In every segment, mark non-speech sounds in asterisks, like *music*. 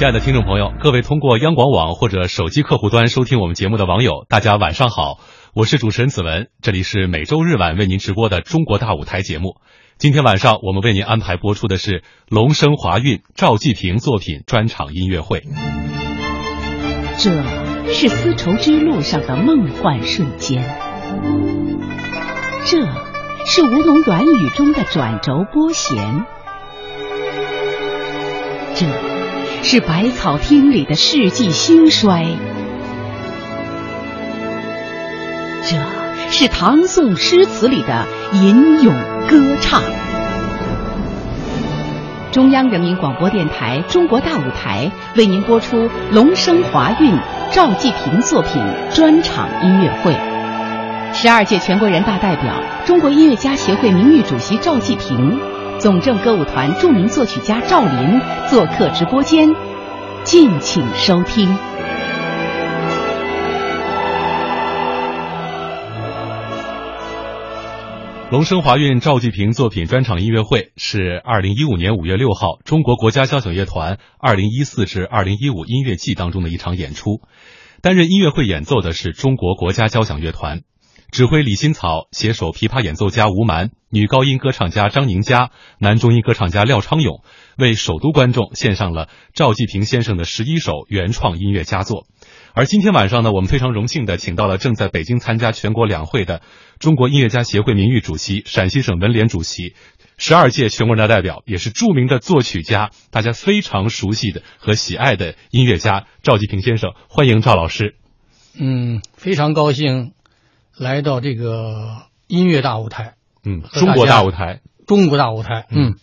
亲爱的听众朋友，各位通过央广网或者手机客户端收听我们节目的网友，大家晚上好，我是主持人子文，这里是每周日晚为您直播的《中国大舞台》节目。今天晚上我们为您安排播出的是龙生华韵赵季平作品专场音乐会。这是丝绸之路上的梦幻瞬间，这是吴侬软语中的转轴拨弦，这是百草厅里的世纪兴衰，这是唐宋诗词里的吟咏歌唱。中央人民广播电台《中国大舞台》为您播出《龙生华韵》赵季平作品专场音乐会。十二届全国人大代表、中国音乐家协会名誉主席赵季平，总政歌舞团著名作曲家赵林做客直播间，敬请收听。龙生华韵赵季平作品专场音乐会是二零一五年五月六号中国国家交响乐团二零一四至二零一五音乐季当中的一场演出。担任音乐会演奏的是中国国家交响乐团，指挥李新草，携手琵琶演奏家吴蛮、女高音歌唱家张宁佳、男中音歌唱家廖昌永，为首都观众献上了赵季平先生的十一首原创音乐佳作。而今天晚上呢，我们非常荣幸的请到了正在北京参加全国两会的中国音乐家协会名誉主席、陕西省文联主席、十二届全国人大代表，也是著名的作曲家，大家非常熟悉的和喜爱的音乐家赵季平先生。欢迎赵老师。嗯，非常高兴来到这个音乐大舞台。嗯，中国大舞台，中国大舞台。嗯，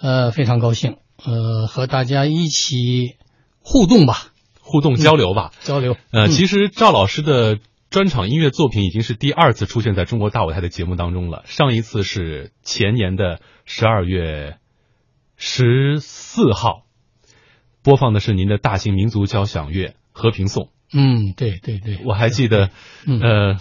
呃，非常高兴，呃，和大家一起互动吧。互动交流吧，交流。呃，其实赵老师的专场音乐作品已经是第二次出现在中国大舞台的节目当中了。上一次是前年的十二月十四号，播放的是您的大型民族交响乐《和平颂》。嗯，对对对，我还记得，呃，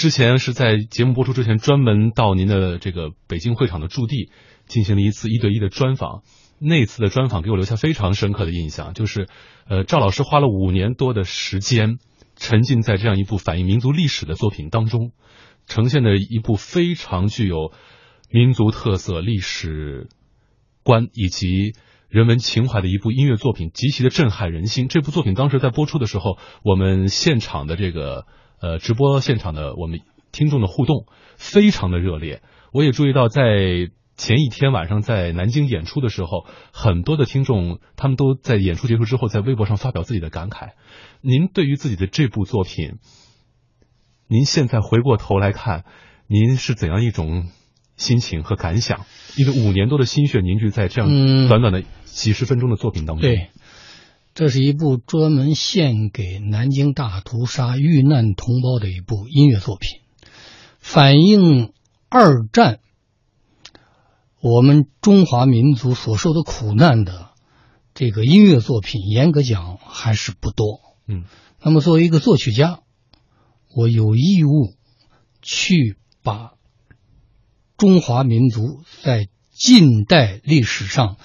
之前是在节目播出之前，专门到您的这个北京会场的驻地进行了一次一对一的专访。那次的专访给我留下非常深刻的印象，就是，呃，赵老师花了五年多的时间，沉浸在这样一部反映民族历史的作品当中，呈现的一部非常具有民族特色、历史观以及人文情怀的一部音乐作品，极其的震撼人心。这部作品当时在播出的时候，我们现场的这个呃直播现场的我们听众的互动非常的热烈，我也注意到在。前一天晚上在南京演出的时候，很多的听众他们都在演出结束之后在微博上发表自己的感慨。您对于自己的这部作品，您现在回过头来看，您是怎样一种心情和感想？因为五年多的心血凝聚在这样短短的几十分钟的作品当中。对，这是一部专门献给南京大屠杀遇难同胞的一部音乐作品，反映二战。我们中华民族所受的苦难的这个音乐作品，严格讲还是不多。嗯，那么作为一个作曲家，我有义务去把中华民族在近代历史上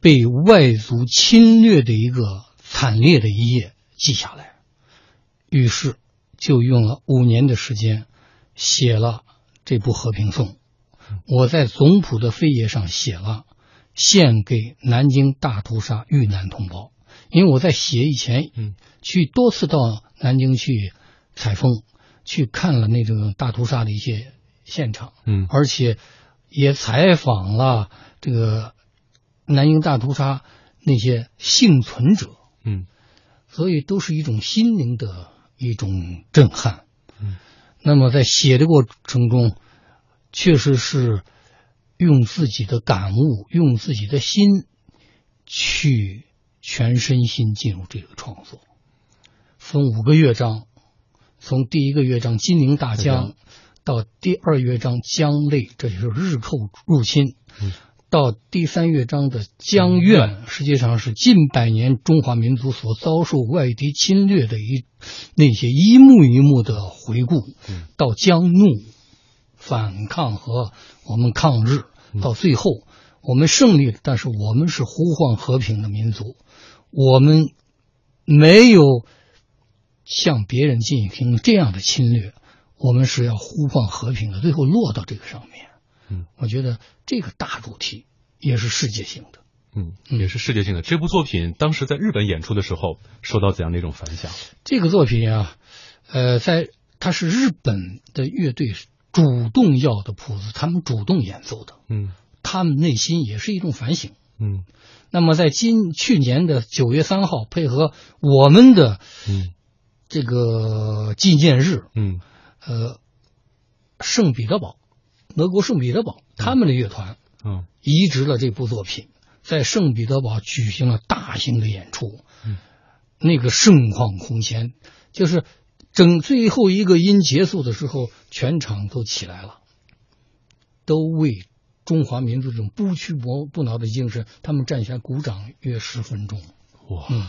被外族侵略的一个惨烈的一页记下来。于是就用了五年的时间写了这部《和平颂》。我在总谱的扉页上写了，献给南京大屠杀遇难同胞。因为我在写以前，嗯，去多次到南京去采风，去看了那种大屠杀的一些现场，嗯，而且也采访了这个南京大屠杀那些幸存者，嗯，所以都是一种心灵的一种震撼，嗯，那么在写的过程中。确实是用自己的感悟，用自己的心去全身心进入这个创作。分五个乐章，从第一个乐章《金陵大江》到第二乐章《江泪》，这就是日寇入侵；到第三乐章的《江怨》，实际上是近百年中华民族所遭受外敌侵略的一那些一幕一幕的回顾；到《江怒》。反抗和我们抗日，到最后我们胜利了，但是我们是呼唤和平的民族，我们没有向别人进行这样的侵略，我们是要呼唤和平的，最后落到这个上面。嗯，我觉得这个大主题也是世界性的。嗯，也是世界性的。这部作品当时在日本演出的时候，受到怎样的一种反响？这个作品啊，呃，在它是日本的乐队主动要的谱子，他们主动演奏的。嗯他们内心也是一种反省。嗯那么在今去年的九月三号，配合我们的嗯这个纪念日，嗯呃，圣彼得堡，德国圣彼得堡他们的乐团嗯。移植了这部作品，在圣彼得堡举行了大型的演出，嗯。那个盛况空前，就是整最后一个音结束的时候，全场都起来了，都为中华民族这种不屈不不挠的精神，他们站起来鼓掌约十分钟。哇。嗯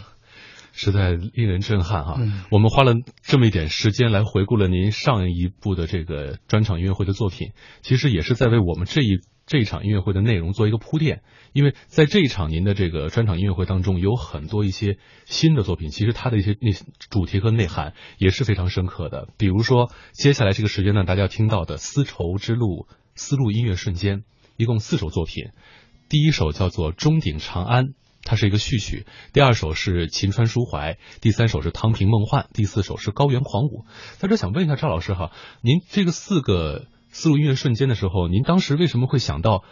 实在令人震撼哈、嗯我们花了这么一点时间来回顾了您上一部的这个专场音乐会的作品，其实也是在为我们这一这一场音乐会的内容做一个铺垫。因为在这一场您的这个专场音乐会当中，有很多一些新的作品，其实它的一些那主题和内涵也是非常深刻的。比如说，接下来这个时间呢，大家要听到的《丝绸之路》丝路音乐瞬间，一共四首作品。第一首叫做《钟鼎长安》，它是一个序曲；第二首是《秦川抒怀》，第三首是《汤平梦幻》，第四首是《高原狂舞》。在这想问一下赵老师哈，您这个四个丝路音乐瞬间的时候，您当时为什么会想到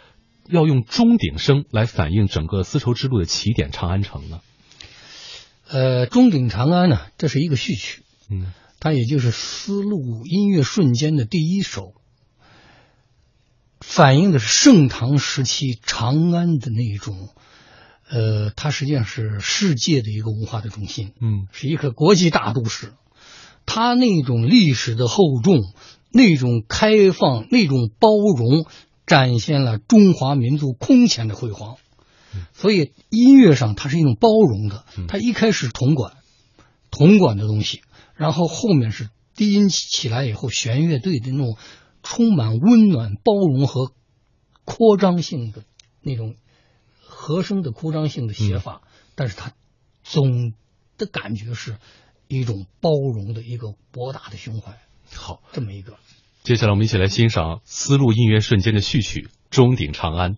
要用钟鼎声来反映整个丝绸之路的起点长安城呢？呃，《钟鼎长安》呢，这是一个序曲，嗯它也就是丝路音乐瞬间的第一首，反映的是盛唐时期长安的那种，呃，它实际上是世界的一个文化的中心，嗯是一个国际大都市。它那种历史的厚重，那种开放，那种包容，展现了中华民族空前的辉煌。所以音乐上它是一种包容的嗯，它一开始铜管，铜管的东西，然后后面是低音起来以后，弦乐队的那种充满温暖、包容和扩张性的那种和声的扩张性的写法，但是它总的感觉是一种包容的一个博大的胸怀，好，这么一个。接下来我们一起来欣赏丝路音乐瞬间的序曲《钟鼎长安》。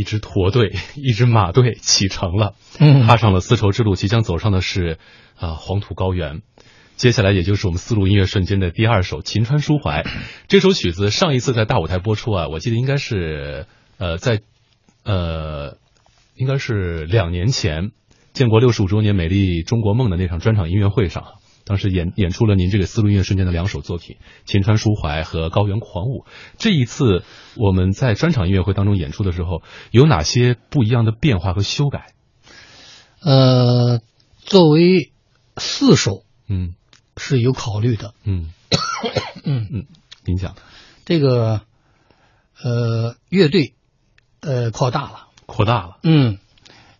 一支驼队，*laughs* 一支马队启程了，嗯踏上了丝绸之路，即将走上的是啊、黄土高原。接下来也就是我们丝路音乐瞬间的第二首《秦川抒怀》。这首曲子上一次在大舞台播出啊，我记得应该是呃在呃应该是两年前，建国六十五周年美丽中国梦的那场专场音乐会上啊，当时演演出了您这个丝路音乐瞬间的两首作品《秦川抒怀》和《高原狂舞》。这一次我们在专场音乐会当中演出的时候，有哪些不一样的变化和修改？呃，作为四首嗯是有考虑的。嗯嗯 *coughs* 嗯，您讲这个呃乐队呃扩大了，扩大了，嗯，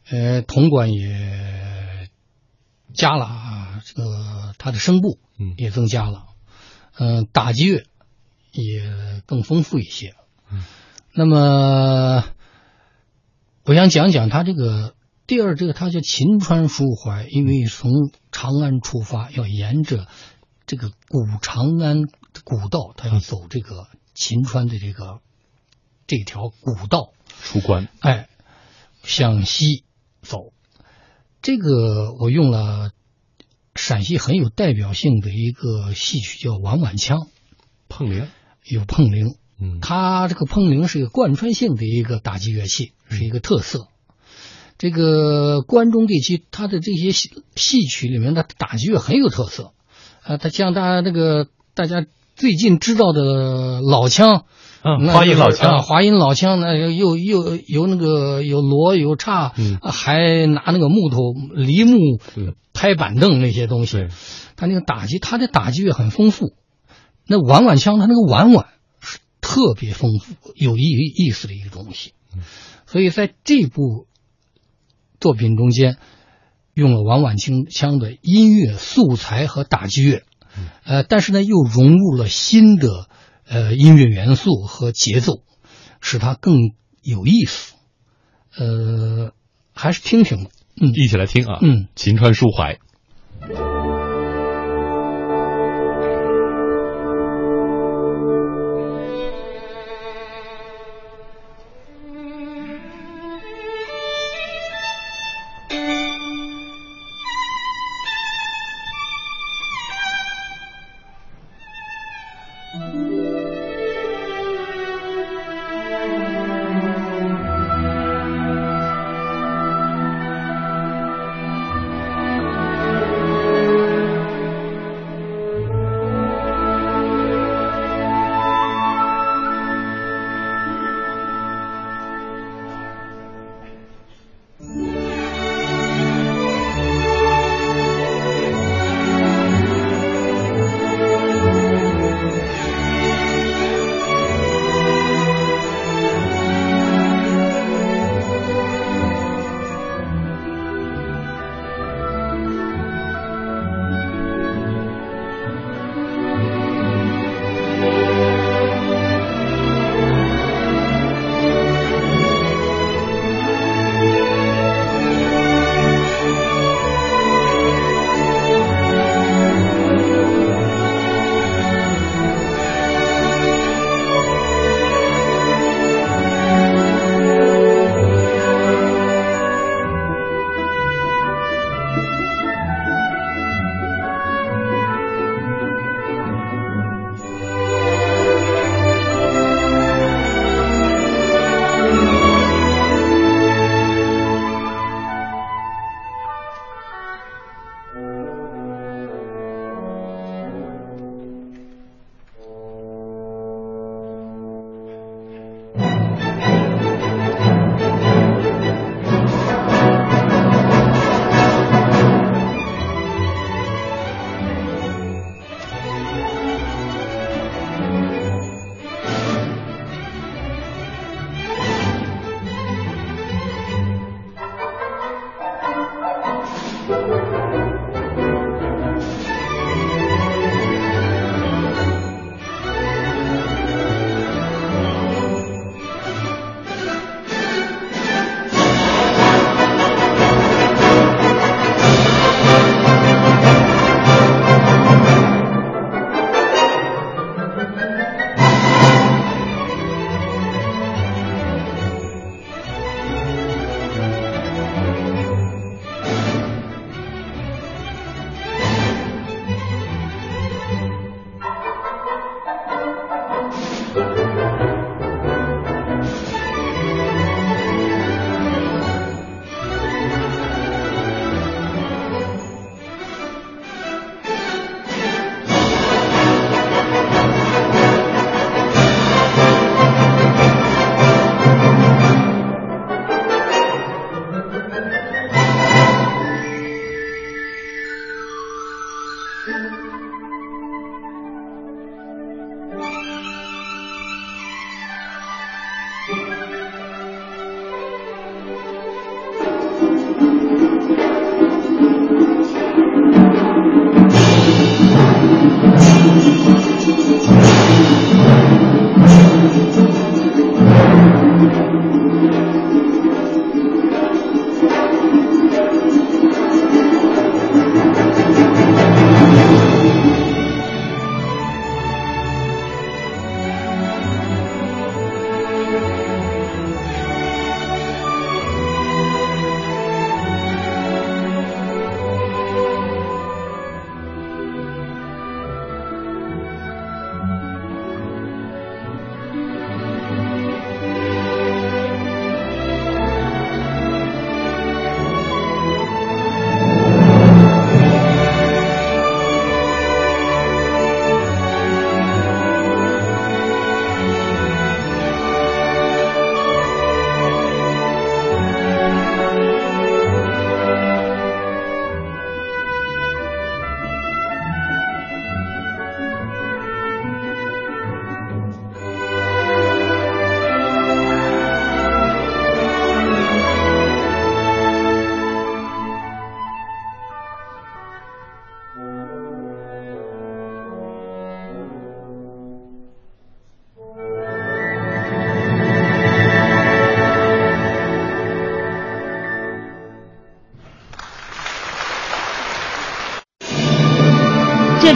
呃铜管也加了啊，这个它的声部嗯也增加了，嗯、打击乐也更丰富一些。嗯，那么我想讲讲它这个第二，这个它叫秦川抒怀，因为从长安出发，要沿着这个古长安古道，它要走这个秦川的这个这条古道，出关，哎，向西走。这个我用了陕西很有代表性的一个戏曲，叫碗碗腔，碰铃，有碰铃。嗯，它这个碰铃是一个贯穿性的一个打击乐器，是一个特色。这个关中地区，它的这些戏戏曲里面的打击乐很有特色。啊，它像大家那个大家最近知道的老腔，嗯，华阴老腔，华阴老腔呢，又又有那个有锣有叉，还拿那个木头梨木嗯拍板凳那些东西，，他那个打击，他的打击乐很丰富。那碗碗腔，他那个碗碗是特别丰富、有意意思的一个东西。所以在这部作品中间，用了碗碗清腔的音乐素材和打击乐，呃，但是呢又融入了新的呃音乐元素和节奏，使它更有意思。呃，还是听听吧。嗯一起来听啊，嗯，秦川抒怀。《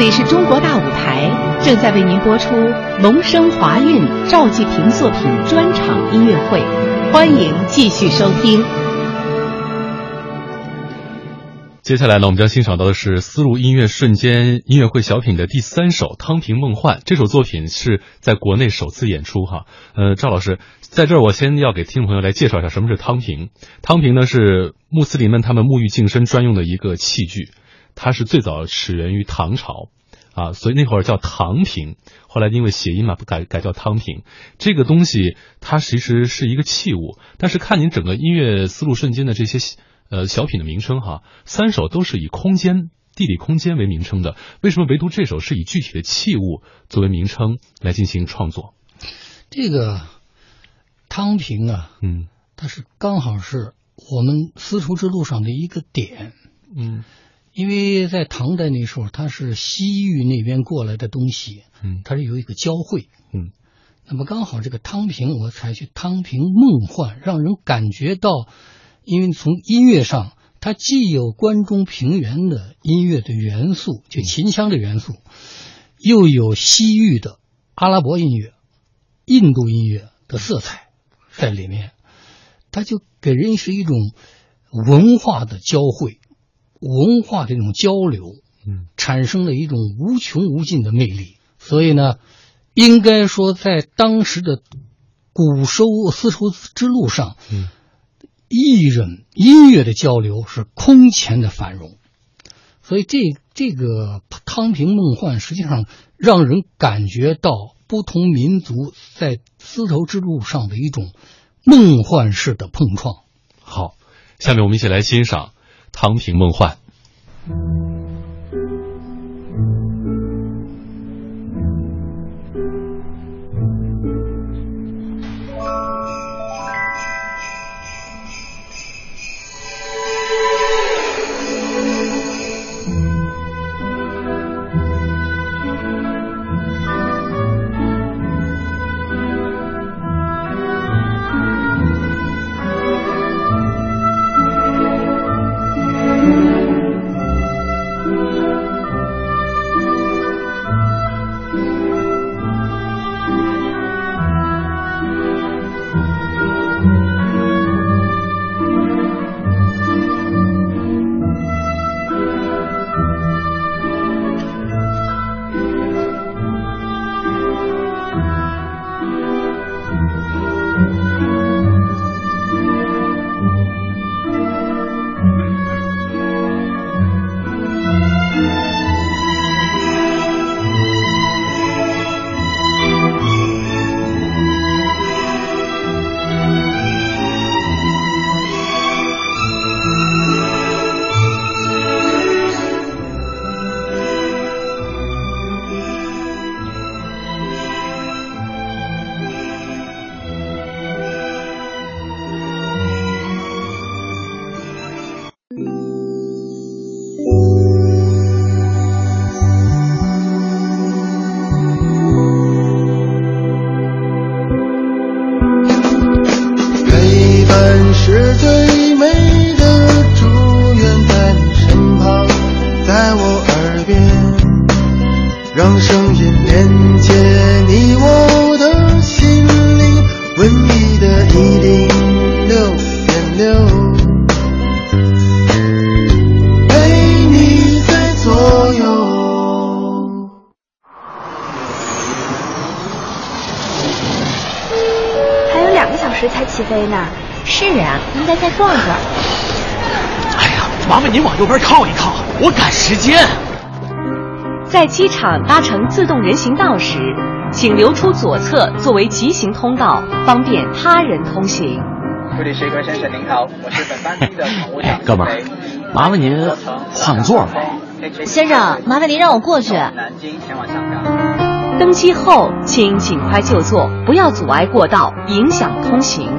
里是中国大舞台，正在为您播出龙生华韵赵季平作品专场音乐会，欢迎继续收听。接下来呢，我们将欣赏到的是丝路音乐瞬间音乐会小品的第三首《汤平梦幻》。这首作品是在国内首次演出哈。呃，赵老师，在这儿我先要给听众朋友来介绍一下什么是汤平。汤平呢是穆斯林们他们沐浴净身专用的一个器具，它是最早始源于唐朝，啊，所以那会儿叫唐平，后来因为谐音嘛，改改叫汤平。这个东西它其实是一个器物，但是看您整个音乐思路瞬间的这些。呃，小品的名称哈，三首都是以空间、地理空间为名称的，为什么唯独这首是以具体的器物作为名称来进行创作？这个汤平啊，嗯，它是刚好是我们丝绸之路上的一个点，嗯，因为在唐代那时候，它是西域那边过来的东西，嗯，它是有一个交汇，嗯，那么刚好这个汤平，我采取汤平梦幻，让人感觉到。因为从音乐上，它既有关中平原的音乐的元素，就秦腔的元素，又有西域的阿拉伯音乐、印度音乐的色彩在里面，它就给人是一种文化的交汇、文化的一种交流，嗯，产生了一种无穷无尽的魅力。所以呢，应该说在当时的古收丝绸之路上，嗯。艺人音乐的交流是空前的繁荣，所以这这个汤平梦幻实际上让人感觉到不同民族在丝绸之路上的一种梦幻式的碰撞。好，下面我们一起来欣赏汤平梦幻。机场搭乘自动人行道时，请留出左侧作为急行通道，方便他人通行。布里士格先生您好，我是本班机的乘务长。哥们儿，麻烦您换个座吧。先生，麻烦您让我过去。南京前往香港。登机后，请尽快就座，不要阻碍过道，影响通行。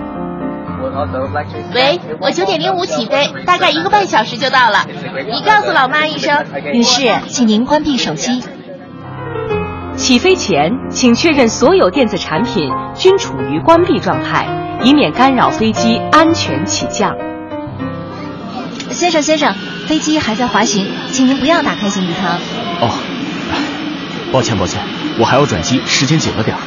喂，我九点零五起飞，大概一个半小时就到了。你告诉老妈一声。女士，请您关闭手机。起飞前，请确认所有电子产品均处于关闭状态，以免干扰飞机安全起降。先生，先生，飞机还在滑行，请您不要打开行李舱。哦。抱歉抱歉，我还要转机，时间紧了点儿。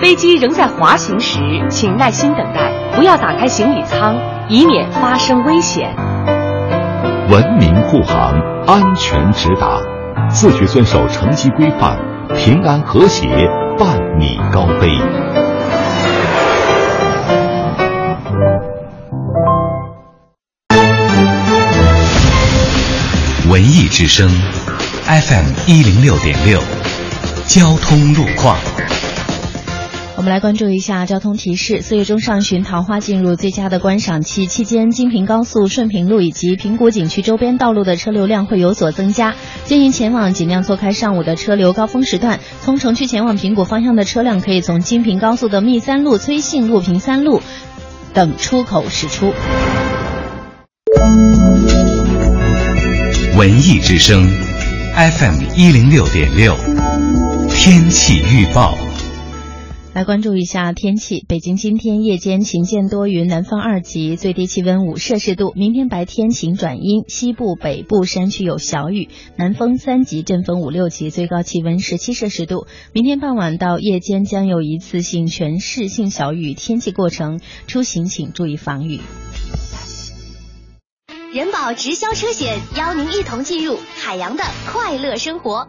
飞机仍在滑行时，请耐心等待，不要打开行李舱，以免发生危险。文明护航，安全直达，自觉遵守乘机规范，平安和谐伴你高飞。文艺之声，FM 一零六点六，交通路况。我们来关注一下交通提示。四月中上旬，桃花进入最佳的观赏期，期间京平高速顺平路以及平谷景区周边道路的车流量会有所增加。建议前往尽量错开上午的车流高峰时段。从城区前往平谷方向的车辆可以从京平高速的密三路、崔信路、平三路等出口驶出。文艺之声，FM 一零六点六，天气预报。来关注一下天气。北京今天夜间晴间多云，南风二级，最低气温五摄氏度。明天白天晴转阴，西部、北部山区有小雨，南风三级，阵风五六级，最高气温十七摄氏度。明天傍晚到夜间将有一次性全市性小雨天气过程，出行请注意防雨。人保直销车险邀您一同进入海洋的快乐生活。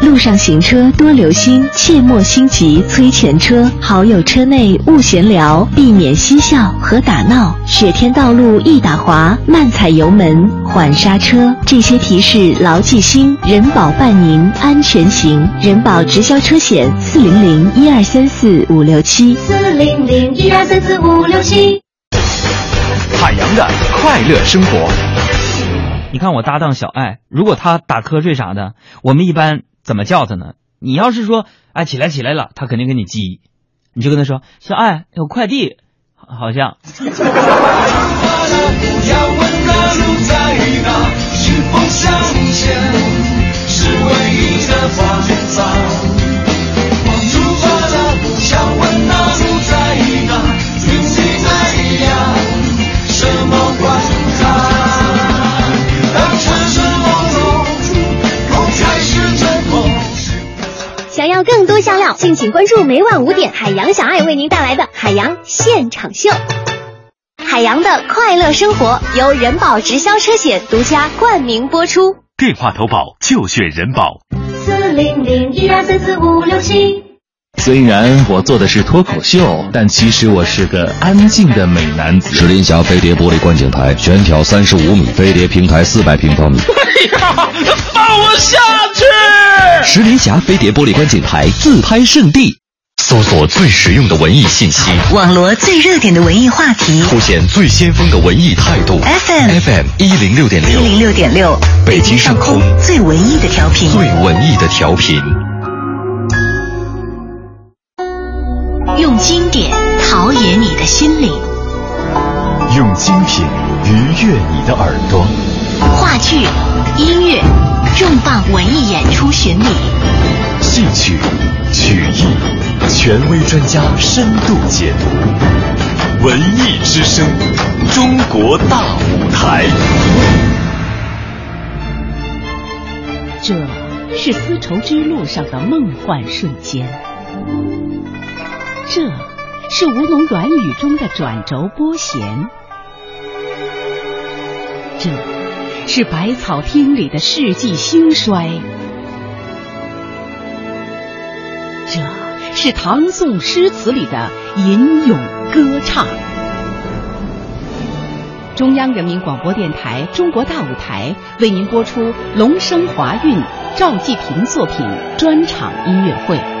路上行车多留心，切莫心急催前车。好友车内勿闲聊，避免嬉笑和打闹。雪天道路易打滑，慢踩油门，缓刹车。这些提示牢记心，人保伴您安全行。人保直销车险：四零零一二三四五六七。四零零一二三四五六七。海洋的快乐生活。你看我搭档小爱，如果他打瞌睡啥的，我们一般。怎么叫他呢？你要是说哎起来起来了，他肯定跟你急，你就跟他说小爱有快递，好像。*laughs* 多香料，敬请关注每晚五点海洋小爱为您带来的海洋现场秀。海洋的快乐生活由人保直销车险独家冠名播出。电话投保就选人保。四零零一二三四五六七。虽然我做的是脱口秀，但其实我是个安静的美男子。石林峡飞碟玻璃观景台，悬挑三十五米，飞碟平台四百平方米。*laughs* 哎呀，放我下去！石林峡飞碟玻璃观景台自拍圣地，搜索最实用的文艺信息，网罗最热点的文艺话题，凸显最先锋的文艺态度。FM FM 一零六点六，一零六点六，北京上空最文艺的调频，最文艺的调频。用经典陶冶你的心灵，用精品愉悦你的耳朵。话剧、音乐、重磅文艺演出巡礼，戏曲、曲艺，权威专家深度解读。文艺之声，中国大舞台。这是丝绸之路上的梦幻瞬间。这是吴侬软语中的转轴拨弦，这是百草厅里的世纪兴衰，这是唐宋诗词里的吟咏歌唱。中央人民广播电台《中国大舞台》为您播出龙生华韵赵季平作品专场音乐会。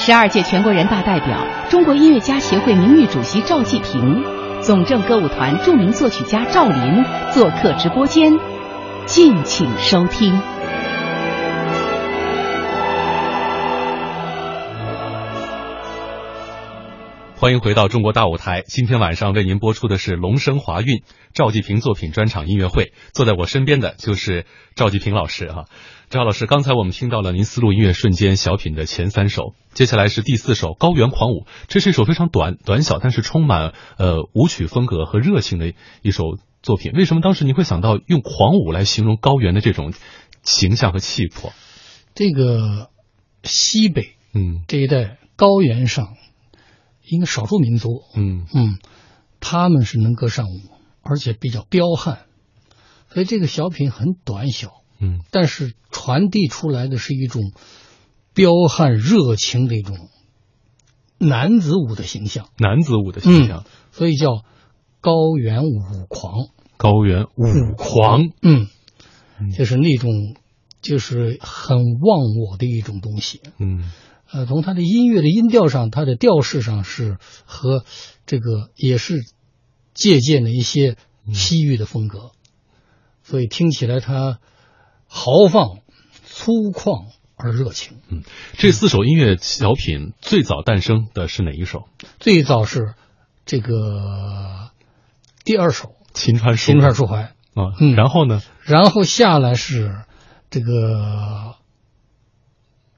十二届全国人大代表、中国音乐家协会名誉主席赵季平，总政歌舞团著名作曲家赵林做客直播间，敬请收听。欢迎回到中国大舞台。今天晚上为您播出的是龙生华韵赵季平作品专场音乐会。坐在我身边的就是赵季平老师哈。赵老师，刚才我们听到了您丝路音乐瞬间小品的前三首，接下来是第四首《高原狂舞》，这是一首非常短短小，但是充满呃舞曲风格和热情的一首作品。为什么当时您会想到用狂舞来形容高原的这种形象和气魄？这个西北，嗯，这一带高原上。一个少数民族，嗯嗯，他们是能歌善舞，而且比较彪悍，所以这个小品很短小，嗯，但是传递出来的是一种彪悍热情的一种男子舞的形象，男子舞的形象，嗯、所以叫高原舞狂，高原舞狂，嗯，就是那种就是很忘我的一种东西，嗯。呃，从他的音乐的音调上，他的调式上是和这个也是借鉴了一些西域的风格，所以听起来它豪放、粗犷而热情。嗯，这四首音乐小品最早诞生的是哪一首？最早是这个第二首《秦川书秦川书怀》啊，嗯，然后呢？然后下来是这个。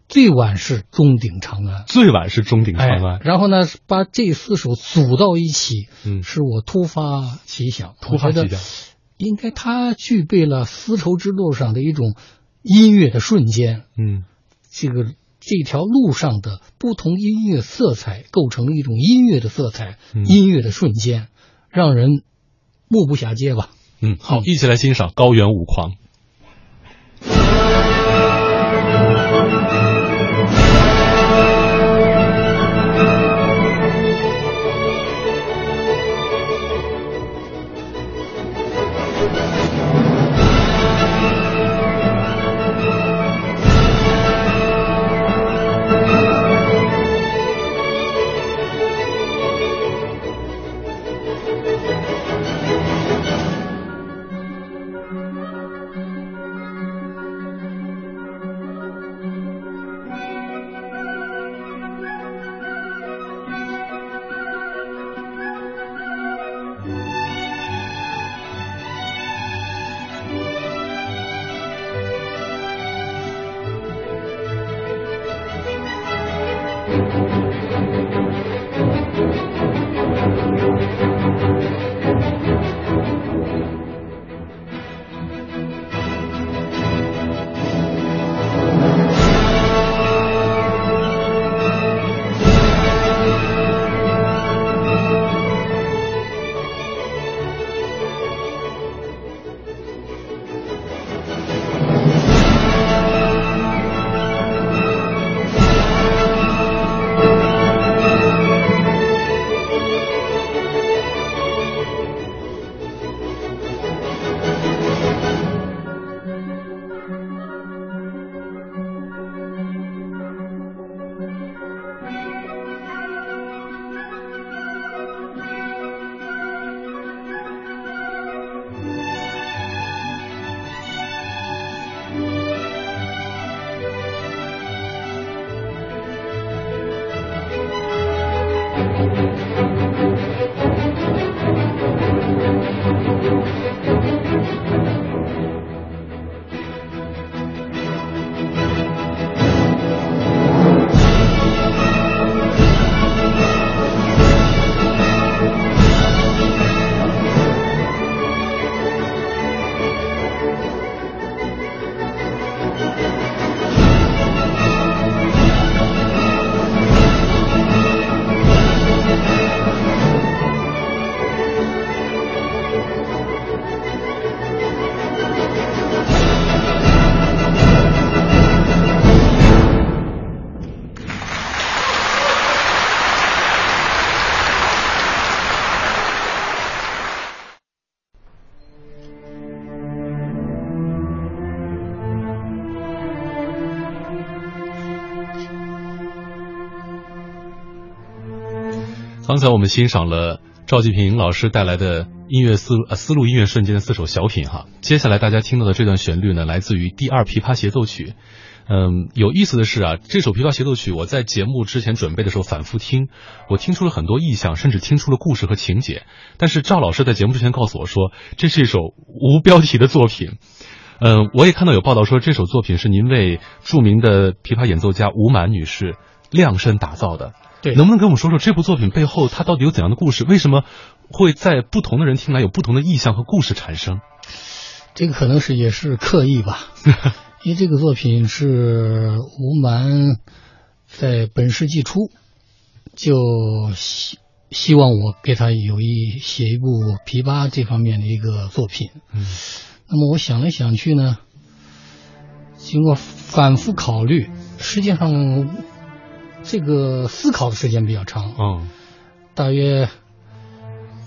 最晚是钟鼎长安，最晚是钟鼎长安、哎。然后呢，把这四首组到一起，嗯，是我突发奇想，突发奇想，应该它具备了丝绸之路上的一种音乐的瞬间，嗯，这个这条路上的不同音乐色彩构成了一种音乐的色彩，嗯、音乐的瞬间，让人目不暇接吧。嗯，好，一起来欣赏《高原舞狂》。刚才我们欣赏了赵季平老师带来的音乐思呃丝路音乐瞬间的四首小品哈，接下来大家听到的这段旋律呢，来自于第二琵琶协奏曲，嗯，有意思的是啊，这首《琵琶协奏曲》我在节目之前准备的时候反复听，我听出了很多意象，甚至听出了故事和情节。但是赵老师在节目之前告诉我说，这是一首无标题的作品。嗯，我也看到有报道说，这首作品是您为著名的琵琶演奏家吴满女士量身打造的。对，能不能跟我们说说这部作品背后它到底有怎样的故事？为什么会在不同的人听来有不同的意象和故事产生？这个可能是也是刻意吧。*laughs* 因为这个作品是吴蛮在本世纪初就希希望我给他有一写一部琵琶这方面的一个作品。嗯，那么我想来想去呢，经过反复考虑，实际上这个思考的时间比较长。嗯，大约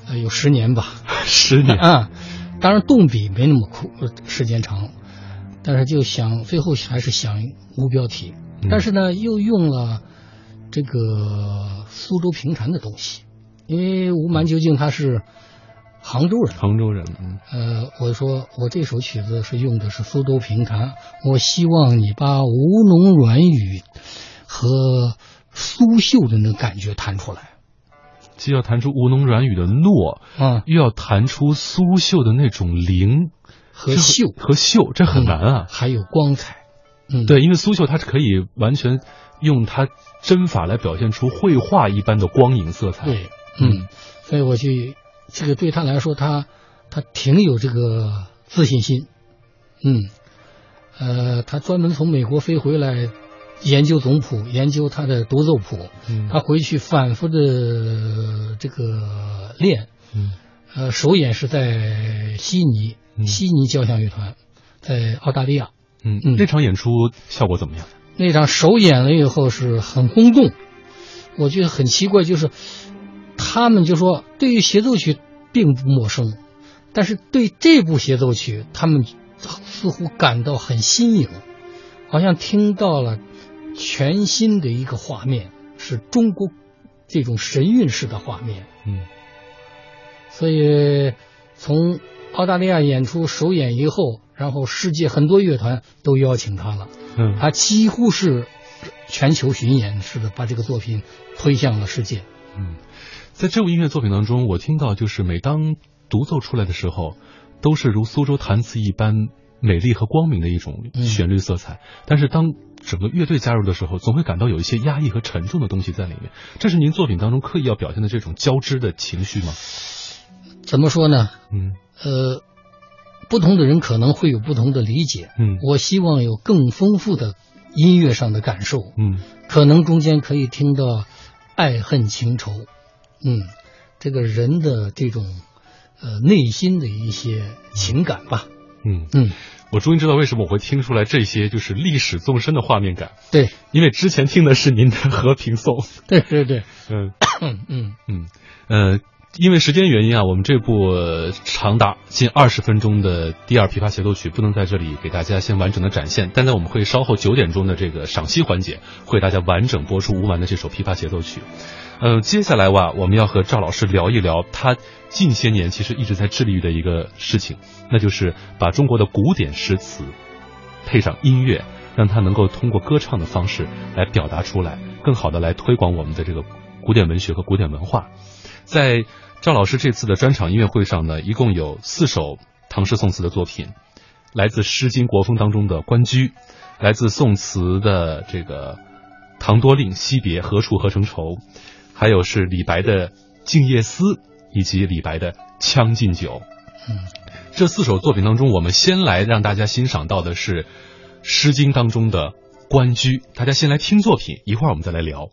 呃有十年吧。*laughs* 十年。啊，当然动笔没那么苦，时间长。但是就想最后还是想无标题，但是呢又用了这个苏州评弹的东西，因为吴蛮究竟他是杭州人，杭州人，呃，我说我这首曲子是用的是苏州评弹，我希望你把吴侬软语和苏绣的那感觉弹出来，既要弹出吴侬软语的糯，嗯，又要弹出苏绣的那种灵。和秀和秀，这很难啊！还有光彩，嗯，对，因为苏绣它是可以完全用它针法来表现出绘画一般的光影色彩。对，嗯，所以我去这个对他来说，他他挺有这个自信心，嗯，呃，他专门从美国飞回来研究总谱，研究他的独奏谱，嗯，他回去反复的这个练，嗯，呃，首演是在悉尼。悉尼交响乐团在澳大利亚，嗯嗯，那场演出效果怎么样？那场首演了以后是很轰动，我觉得很奇怪，就是他们就说对于协奏曲并不陌生，但是对这部协奏曲他们似乎感到很新颖，好像听到了全新的一个画面，是中国这种神韵式的画面，嗯，所以从。澳大利亚演出首演以后，然后世界很多乐团都邀请他了。嗯，他几乎是全球巡演似的，把这个作品推向了世界。嗯，在这部音乐作品当中，我听到就是每当独奏出来的时候，都是如苏州弹词一般美丽和光明的一种旋律色彩。但是当整个乐队加入的时候，总会感到有一些压抑和沉重的东西在里面。这是您作品当中刻意要表现的这种交织的情绪吗？怎么说呢？嗯。呃，不同的人可能会有不同的理解。嗯，我希望有更丰富的音乐上的感受。嗯，可能中间可以听到爱恨情仇。嗯，这个人的这种呃内心的一些情感吧。嗯嗯，我终于知道为什么我会听出来这些就是历史纵深的画面感。对，因为之前听的是您的和平颂。对对对，嗯 *coughs* 嗯嗯呃。因为时间原因啊，我们这部长达近二十分钟的第二琵琶协奏曲不能在这里给大家先完整的展现，但在我们会稍后九点钟的这个赏析环节，会大家完整播出吴完的这首琵琶协奏曲。嗯，接下来哇，我们要和赵老师聊一聊他近些年其实一直在致力于的一个事情，那就是把中国的古典诗词配上音乐，让它能够通过歌唱的方式来表达出来，更好的来推广我们的这个古典文学和古典文化，在。赵老师这次的专场音乐会上呢，一共有四首唐诗宋词的作品，来自《诗经·国风》当中的《关雎》，来自宋词的这个《唐多令·惜别》，何处何成愁，还有是李白的《静夜思》，以及李白的《将进酒》。嗯，这四首作品当中，我们先来让大家欣赏到的是《诗经》当中的《关雎》，大家先来听作品，一会儿我们再来聊。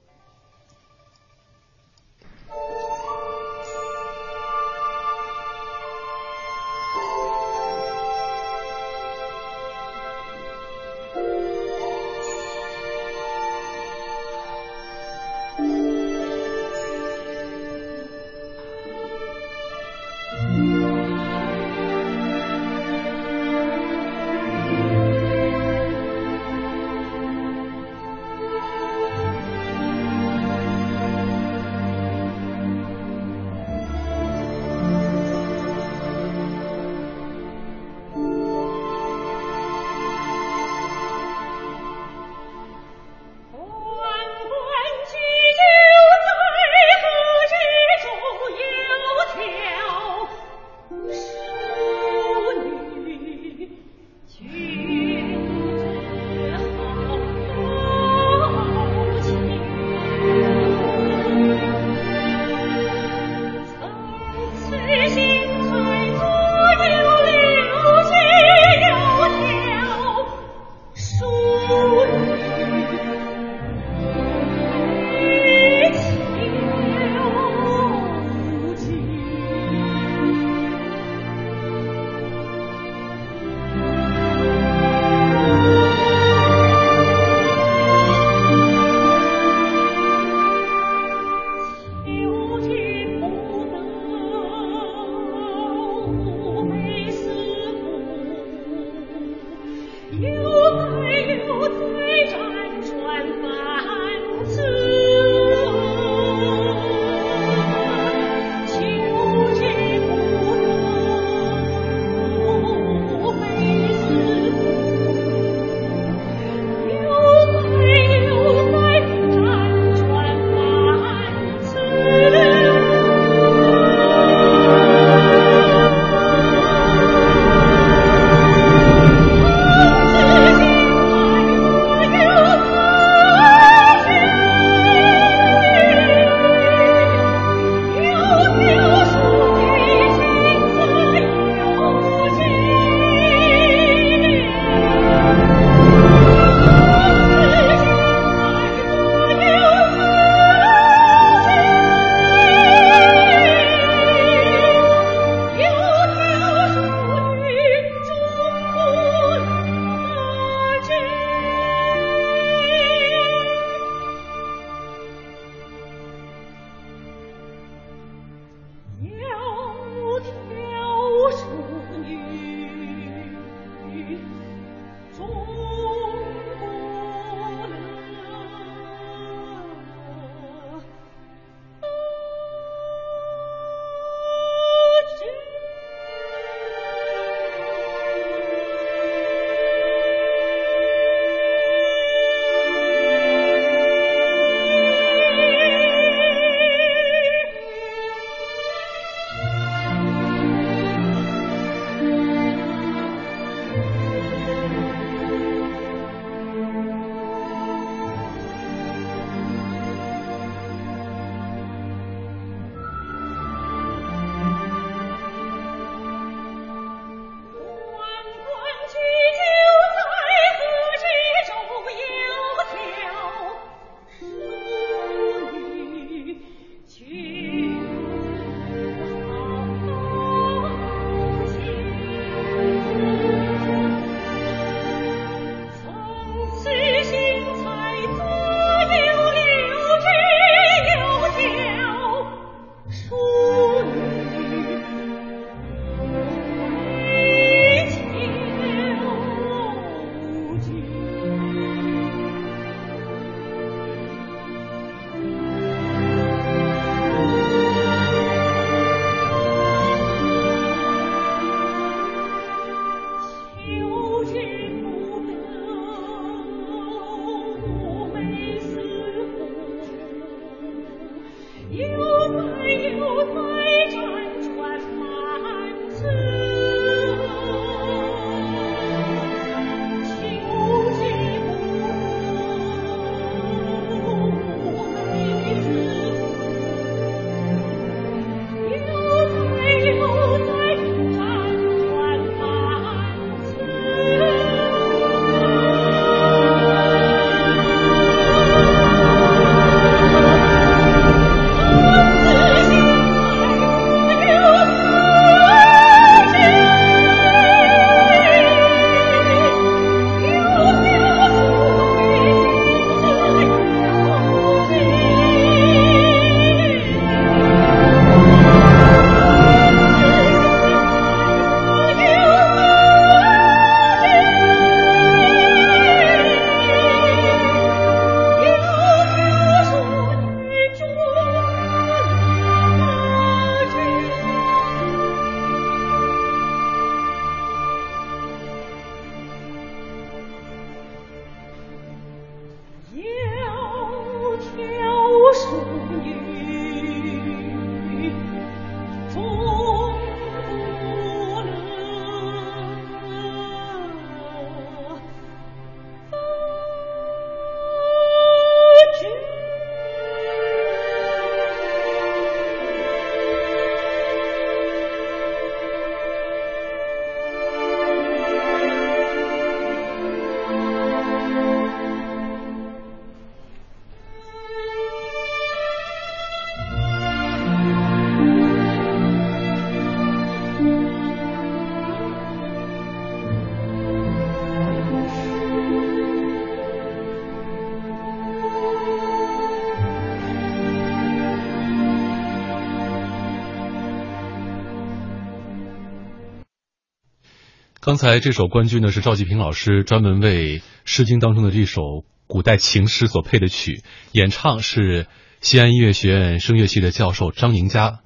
刚才这首关雎呢，是赵季平老师专门为《诗经》当中的这首古代情诗所配的曲，演唱是西安音乐学院声乐系的教授张宁佳。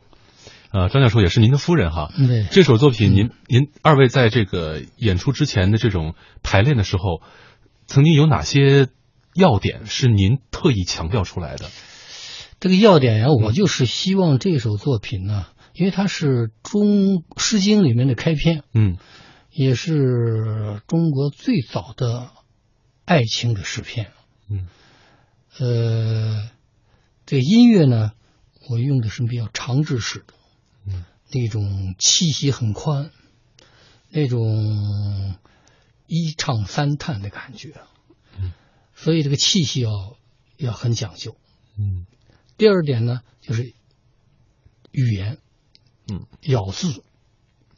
呃，张教授也是您的夫人哈。对。这首作品，您您二位在这个演出之前的这种排练的时候，曾经有哪些要点是您特意强调出来的？这个要点呀，我就是希望这首作品呢，因为它是中《诗经》里面的开篇，嗯，也是中国最早的爱情的诗篇，嗯，呃，这个音乐呢，我用的是比较长制式的，嗯，那种气息很宽，那种一唱三叹的感觉，嗯，所以这个气息要要很讲究，嗯。第二点呢，就是语言，嗯，咬字，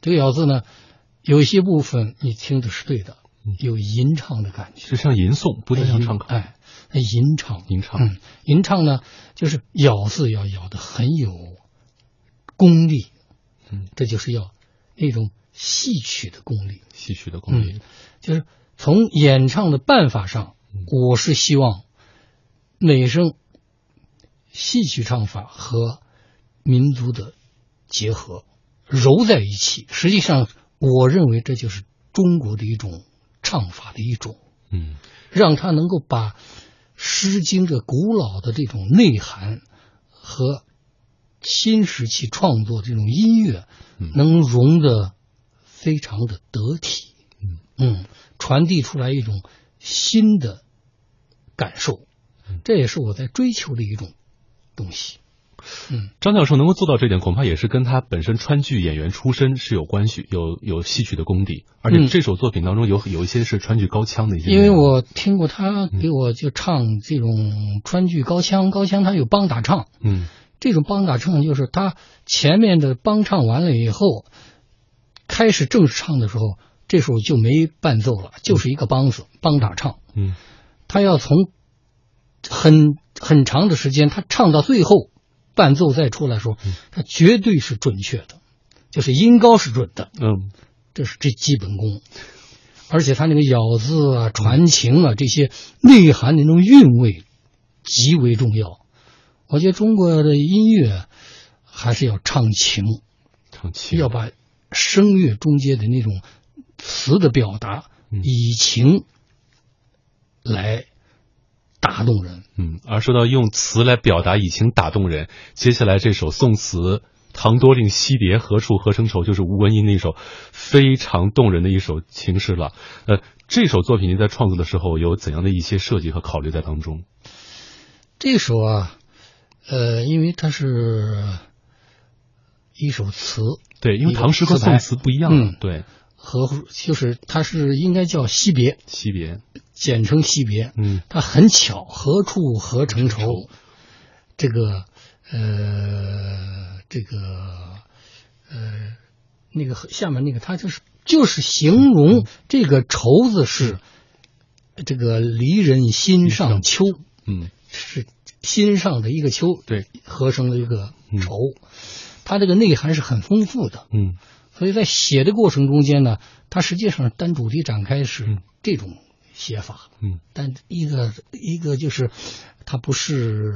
这个咬字呢，有些部分你听的是对的，有吟唱的感觉，就像吟诵，不像唱歌，哎，那吟唱，吟唱，嗯，吟唱呢，就是咬字要咬的很有功力，嗯，这就是要那种戏曲的功力，戏曲的功力，就是从演唱的办法上，我是希望美声。戏曲唱法和民族的结合揉在一起，实际上我认为这就是中国的一种唱法的一种，嗯，让他能够把《诗经》这古老的这种内涵和新时期创作这种音乐能融得非常的得体，嗯。嗯，传递出来一种新的感受，这也是我在追求的一种。东西，嗯，张教授能够做到这点，恐怕也是跟他本身川剧演员出身是有关系，有有戏曲的功底，而且这首作品当中有有一些是川剧高腔的一些。因为我听过他给我就唱这种川剧高腔，高腔他有帮打唱，嗯，这种帮打唱就是他前面的帮唱完了以后，开始正式唱的时候，这时候就没伴奏了，就是一个梆子帮打唱，嗯，他要从很。很长的时间，他唱到最后，伴奏再出来的时候，它绝对是准确的，就是音高是准的，嗯，这是这基本功，而且它那个咬字啊、传情啊这些内涵的那种韵味极为重要。我觉得中国的音乐还是要唱情，唱情，要把声乐中间的那种词的表达以情来。打动人，嗯，而说到用词来表达以情打动人，接下来这首宋词“唐多令西别何处何成愁”就是吴文英那首非常动人的一首情诗了。呃，这首作品您在创作的时候有怎样的一些设计和考虑在当中？这首啊，呃，因为它是一首词，对，因为唐诗和宋词不一样，嗯，对。和就是它是应该叫惜别，惜别，简称惜别。嗯，它很巧，何处何成愁？这个呃，这个呃，那个下面那个，它就是就是形容这个愁字是这个离人心上秋，嗯，是心上的一个秋，对，合成了一个愁，它这个内涵是很丰富的，嗯。所以在写的过程中间呢，它实际上单主题展开是这种写法，嗯，但一个一个就是它不是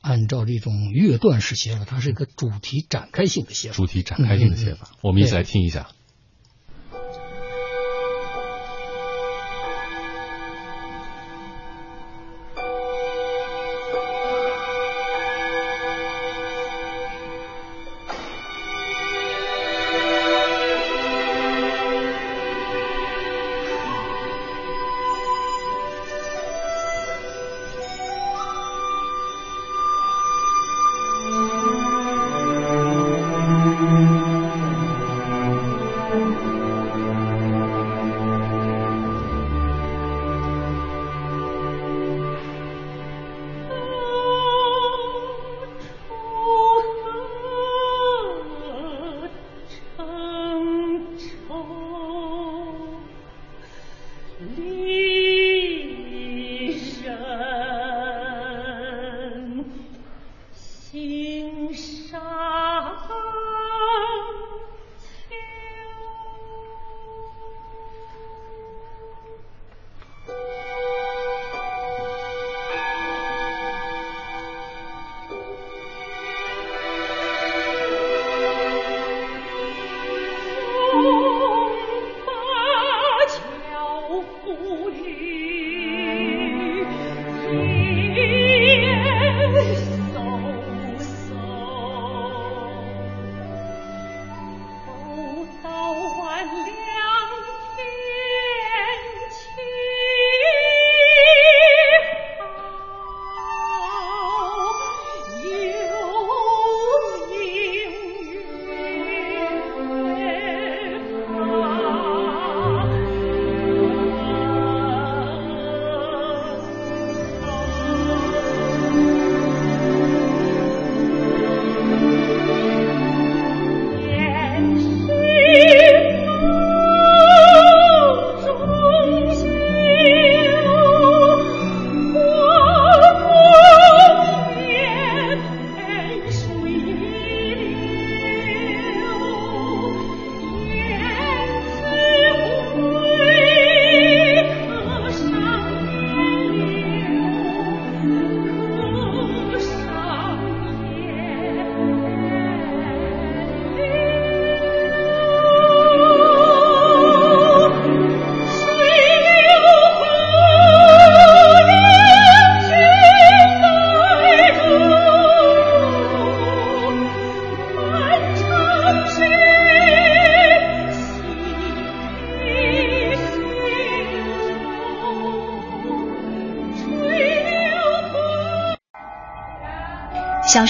按照这种乐段式写法，它是一个主题展开性的写法，主题展开性的写法，我们一起来听一下。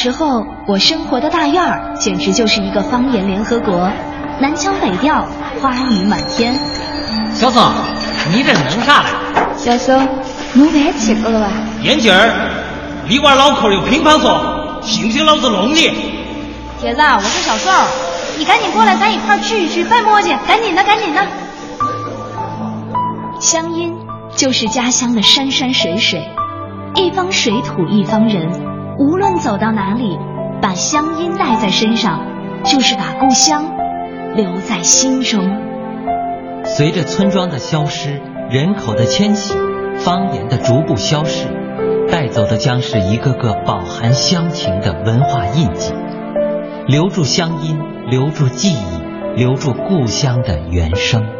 时候，我生活的大院儿简直就是一个方言联合国，南腔北调，花语满天。小宋，你这弄啥嘞？小宋，弄饭去够了吧？眼镜儿，你娃脑壳有乒乓球，信不信老子弄你？铁子，我是小宋，你赶紧过来，咱一块聚一聚，别磨叽，赶紧的，赶紧的。乡音就是家乡的山山水水，一方水土一方人。无论走到哪里，把乡音带在身上，就是把故乡留在心中。随着村庄的消失，人口的迁徙，方言的逐步消逝，带走的将是一个个饱含乡情的文化印记。留住乡音，留住记忆，留住故乡的原声。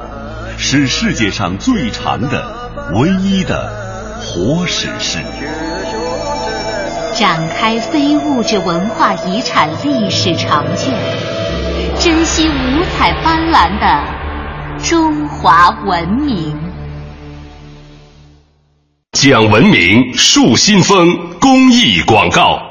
是世界上最长的、唯一的活史诗，展开非物质文化遗产历史长卷，珍惜五彩斑斓的中华文明。讲文明树新风公益广告。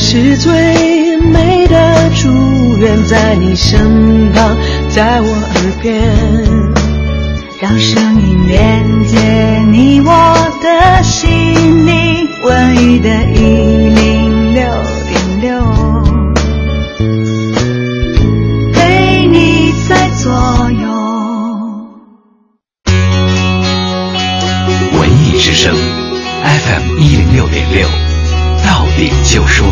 是最美的祝愿，在你身旁，在我耳边，让声音连接你我的心灵，文艺的一零六点六，陪你在左右。文艺之声 FM 一零六点六，到点就说。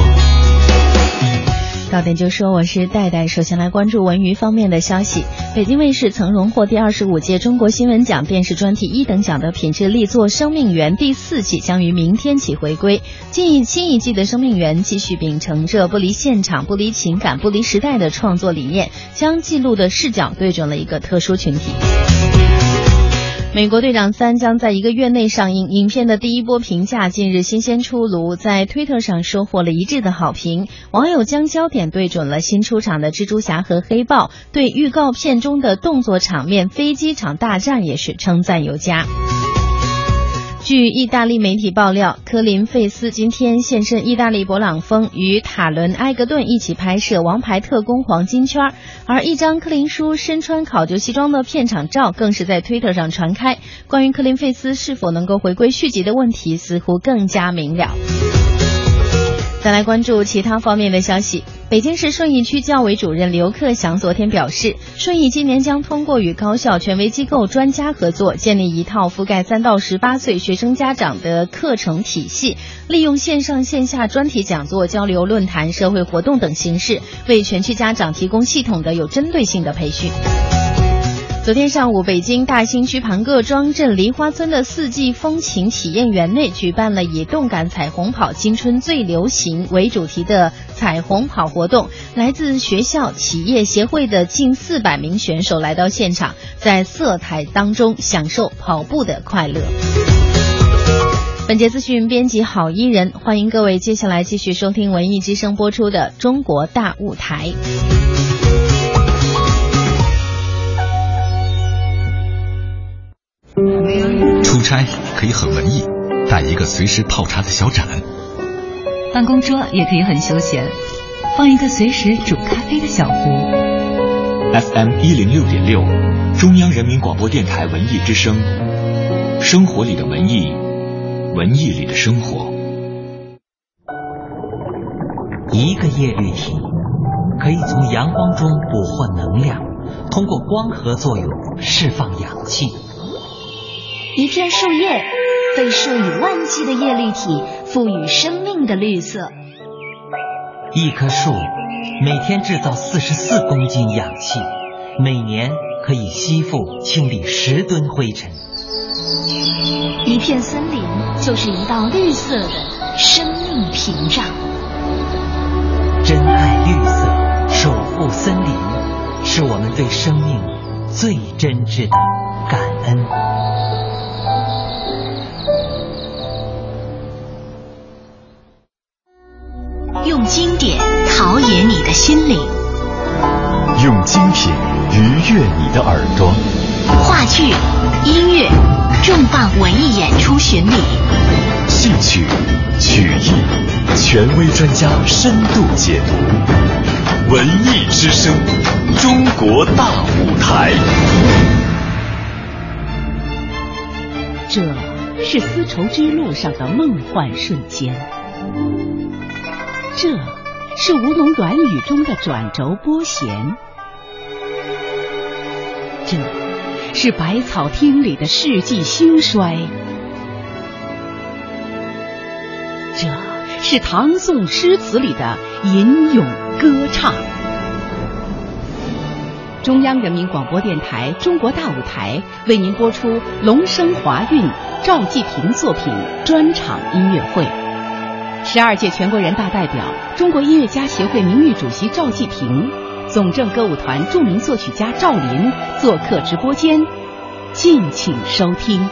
到点就说，我是戴戴。首先来关注文娱方面的消息。北京卫视曾荣获第二十五届中国新闻奖电视专题一等奖的品质力作《生命源》第四季将于明天起回归。近新一季的《生命源》继续秉承着不离现场、不离情感、不离时代的创作理念，将记录的视角对准了一个特殊群体。《美国队长三》将在一个月内上映，影片的第一波评价近日新鲜出炉，在推特上收获了一致的好评。网友将焦点对准了新出场的蜘蛛侠和黑豹，对预告片中的动作场面、飞机场大战也是称赞有加。据意大利媒体爆料，科林费斯今天现身意大利勃朗峰，与塔伦埃格顿一起拍摄《王牌特工》黄金圈，而一张科林叔身穿考究西装的片场照更是在推特上传开。关于科林费斯是否能够回归续集的问题，似乎更加明了。再来关注其他方面的消息。北京市顺义区教委主任刘克祥昨天表示，顺义今年将通过与高校、权威机构、专家合作，建立一套覆盖三到十八岁学生家长的课程体系，利用线上线下专题讲座、交流论坛、社会活动等形式，为全区家长提供系统的、有针对性的培训。昨天上午，北京大兴区庞各庄镇梨花村的四季风情体验园内举办了以“动感彩虹跑，青春最流行”为主题的彩虹跑活动。来自学校、企业、协会的近四百名选手来到现场，在色彩当中享受跑步的快乐。本节资讯编辑郝伊人，欢迎各位接下来继续收听文艺之声播出的《中国大舞台》。差可以很文艺，带一个随时泡茶的小盏；办公桌也可以很休闲，放一个随时煮咖啡的小壶。FM 一零六点六，中央人民广播电台文艺之声，生活里的文艺，文艺里的生活。一个叶绿体可以从阳光中捕获能量，通过光合作用释放氧气。一片树叶被数以万计的叶绿体赋予生命的绿色。一棵树每天制造四十四公斤氧气，每年可以吸附清理十吨灰尘。一片森林就是一道绿色的生命屏障。珍爱绿色，守护森林，是我们对生命最真挚的感恩。用经典陶冶你的心灵，用精品愉悦你的耳朵。话剧、音乐、重磅文艺演出巡礼，戏曲、曲艺，权威专家深度解读。文艺之声，中国大舞台。这是丝绸之路上的梦幻瞬间。这是吴侬软语中的转轴拨弦，这是百草厅里的世纪兴衰，这是唐宋诗词里的吟咏歌唱。中央人民广播电台《中国大舞台》为您播出龙生华韵赵季平作品专场音乐会。十二届全国人大代表、中国音乐家协会名誉主席赵季平，总政歌舞团著名作曲家赵林做客直播间，敬请收听。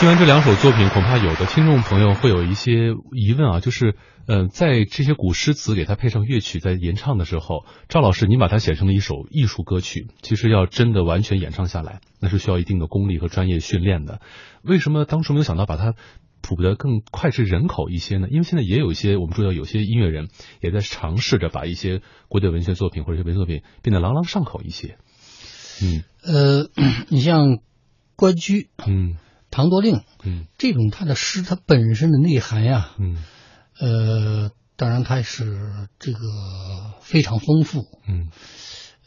听完这两首作品，恐怕有的听众朋友会有一些疑问啊，就是，呃，在这些古诗词给它配上乐曲，在吟唱的时候，赵老师您把它写成了一首艺术歌曲，其实要真的完全演唱下来，那是需要一定的功力和专业训练的。为什么当初没有想到把它谱得更脍炙人口一些呢？因为现在也有一些我们注意到有些音乐人也在尝试着把一些古典文学作品或者一些文学作品变得朗朗上口一些。嗯，呃，你像关雎，嗯。唐多令，嗯，这种他的诗，它本身的内涵呀，嗯，呃，当然它是这个非常丰富，嗯，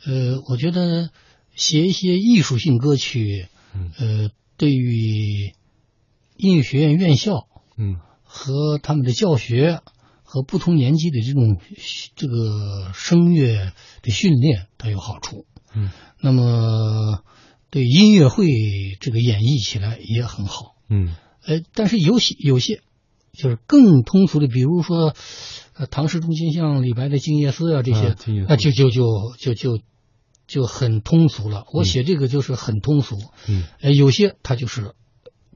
呃，我觉得写一些艺术性歌曲，嗯，呃，对于音乐学院院校，嗯，和他们的教学和不同年级的这种这个声乐的训练，它有好处，嗯，那么。对音乐会这个演绎起来也很好，嗯，呃，但是有些有些就是更通俗的，比如说，呃，唐诗中心像李白的《静夜思》啊，这些，那就就就就就就很通俗了。我写这个就是很通俗，嗯，呃，有些它就是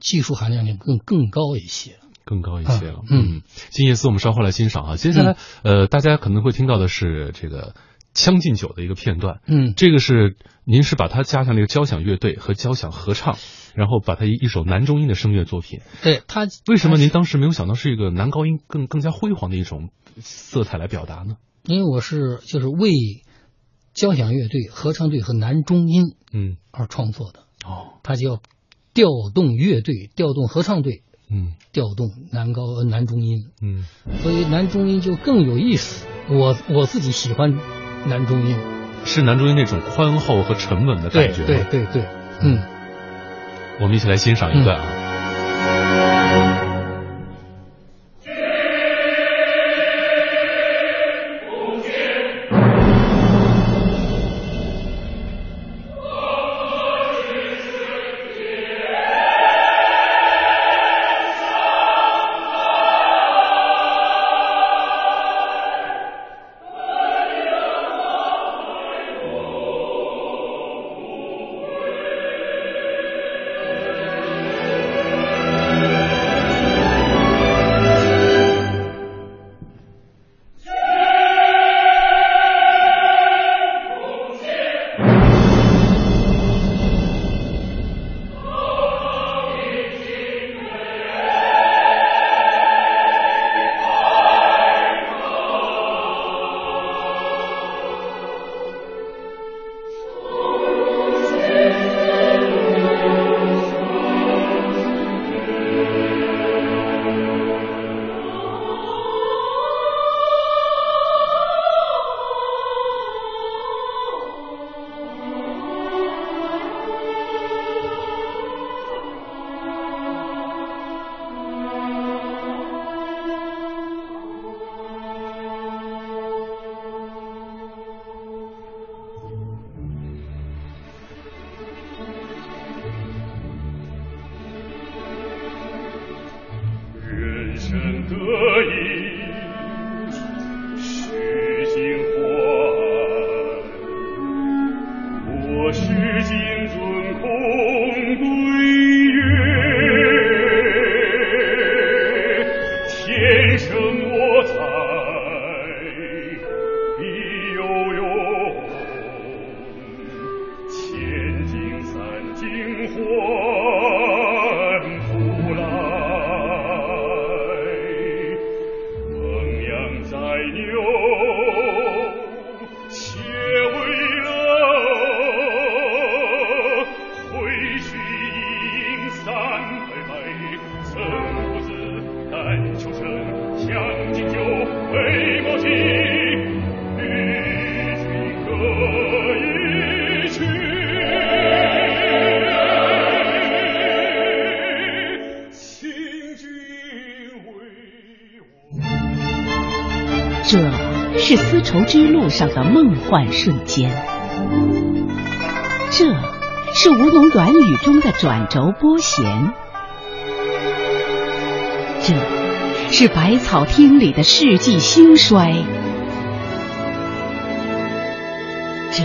技术含量就更更高一些，更高一些了。嗯，《静夜思》我们稍后来欣赏啊。接下来，呃，大家可能会听到的是这个。《将进酒》的一个片段，嗯，这个是您是把它加上那个交响乐队和交响合唱，然后把它一一首男中音的声乐作品。对他，为什么您当时没有想到是一个男高音更更加辉煌的一种色彩来表达呢？因为我是就是为交响乐队、合唱队和男中音嗯而创作的哦，他就要调动乐队、调动合唱队，嗯，调动男高男中音，嗯，所以男中音就更有意思。我我自己喜欢。男中音是男中音那种宽厚和沉稳的感觉，对对对，嗯，我们一起来欣赏一段啊。绸之路上的梦幻瞬间，这是吴侬软语中的转轴拨弦，这是百草厅里的世纪兴衰，这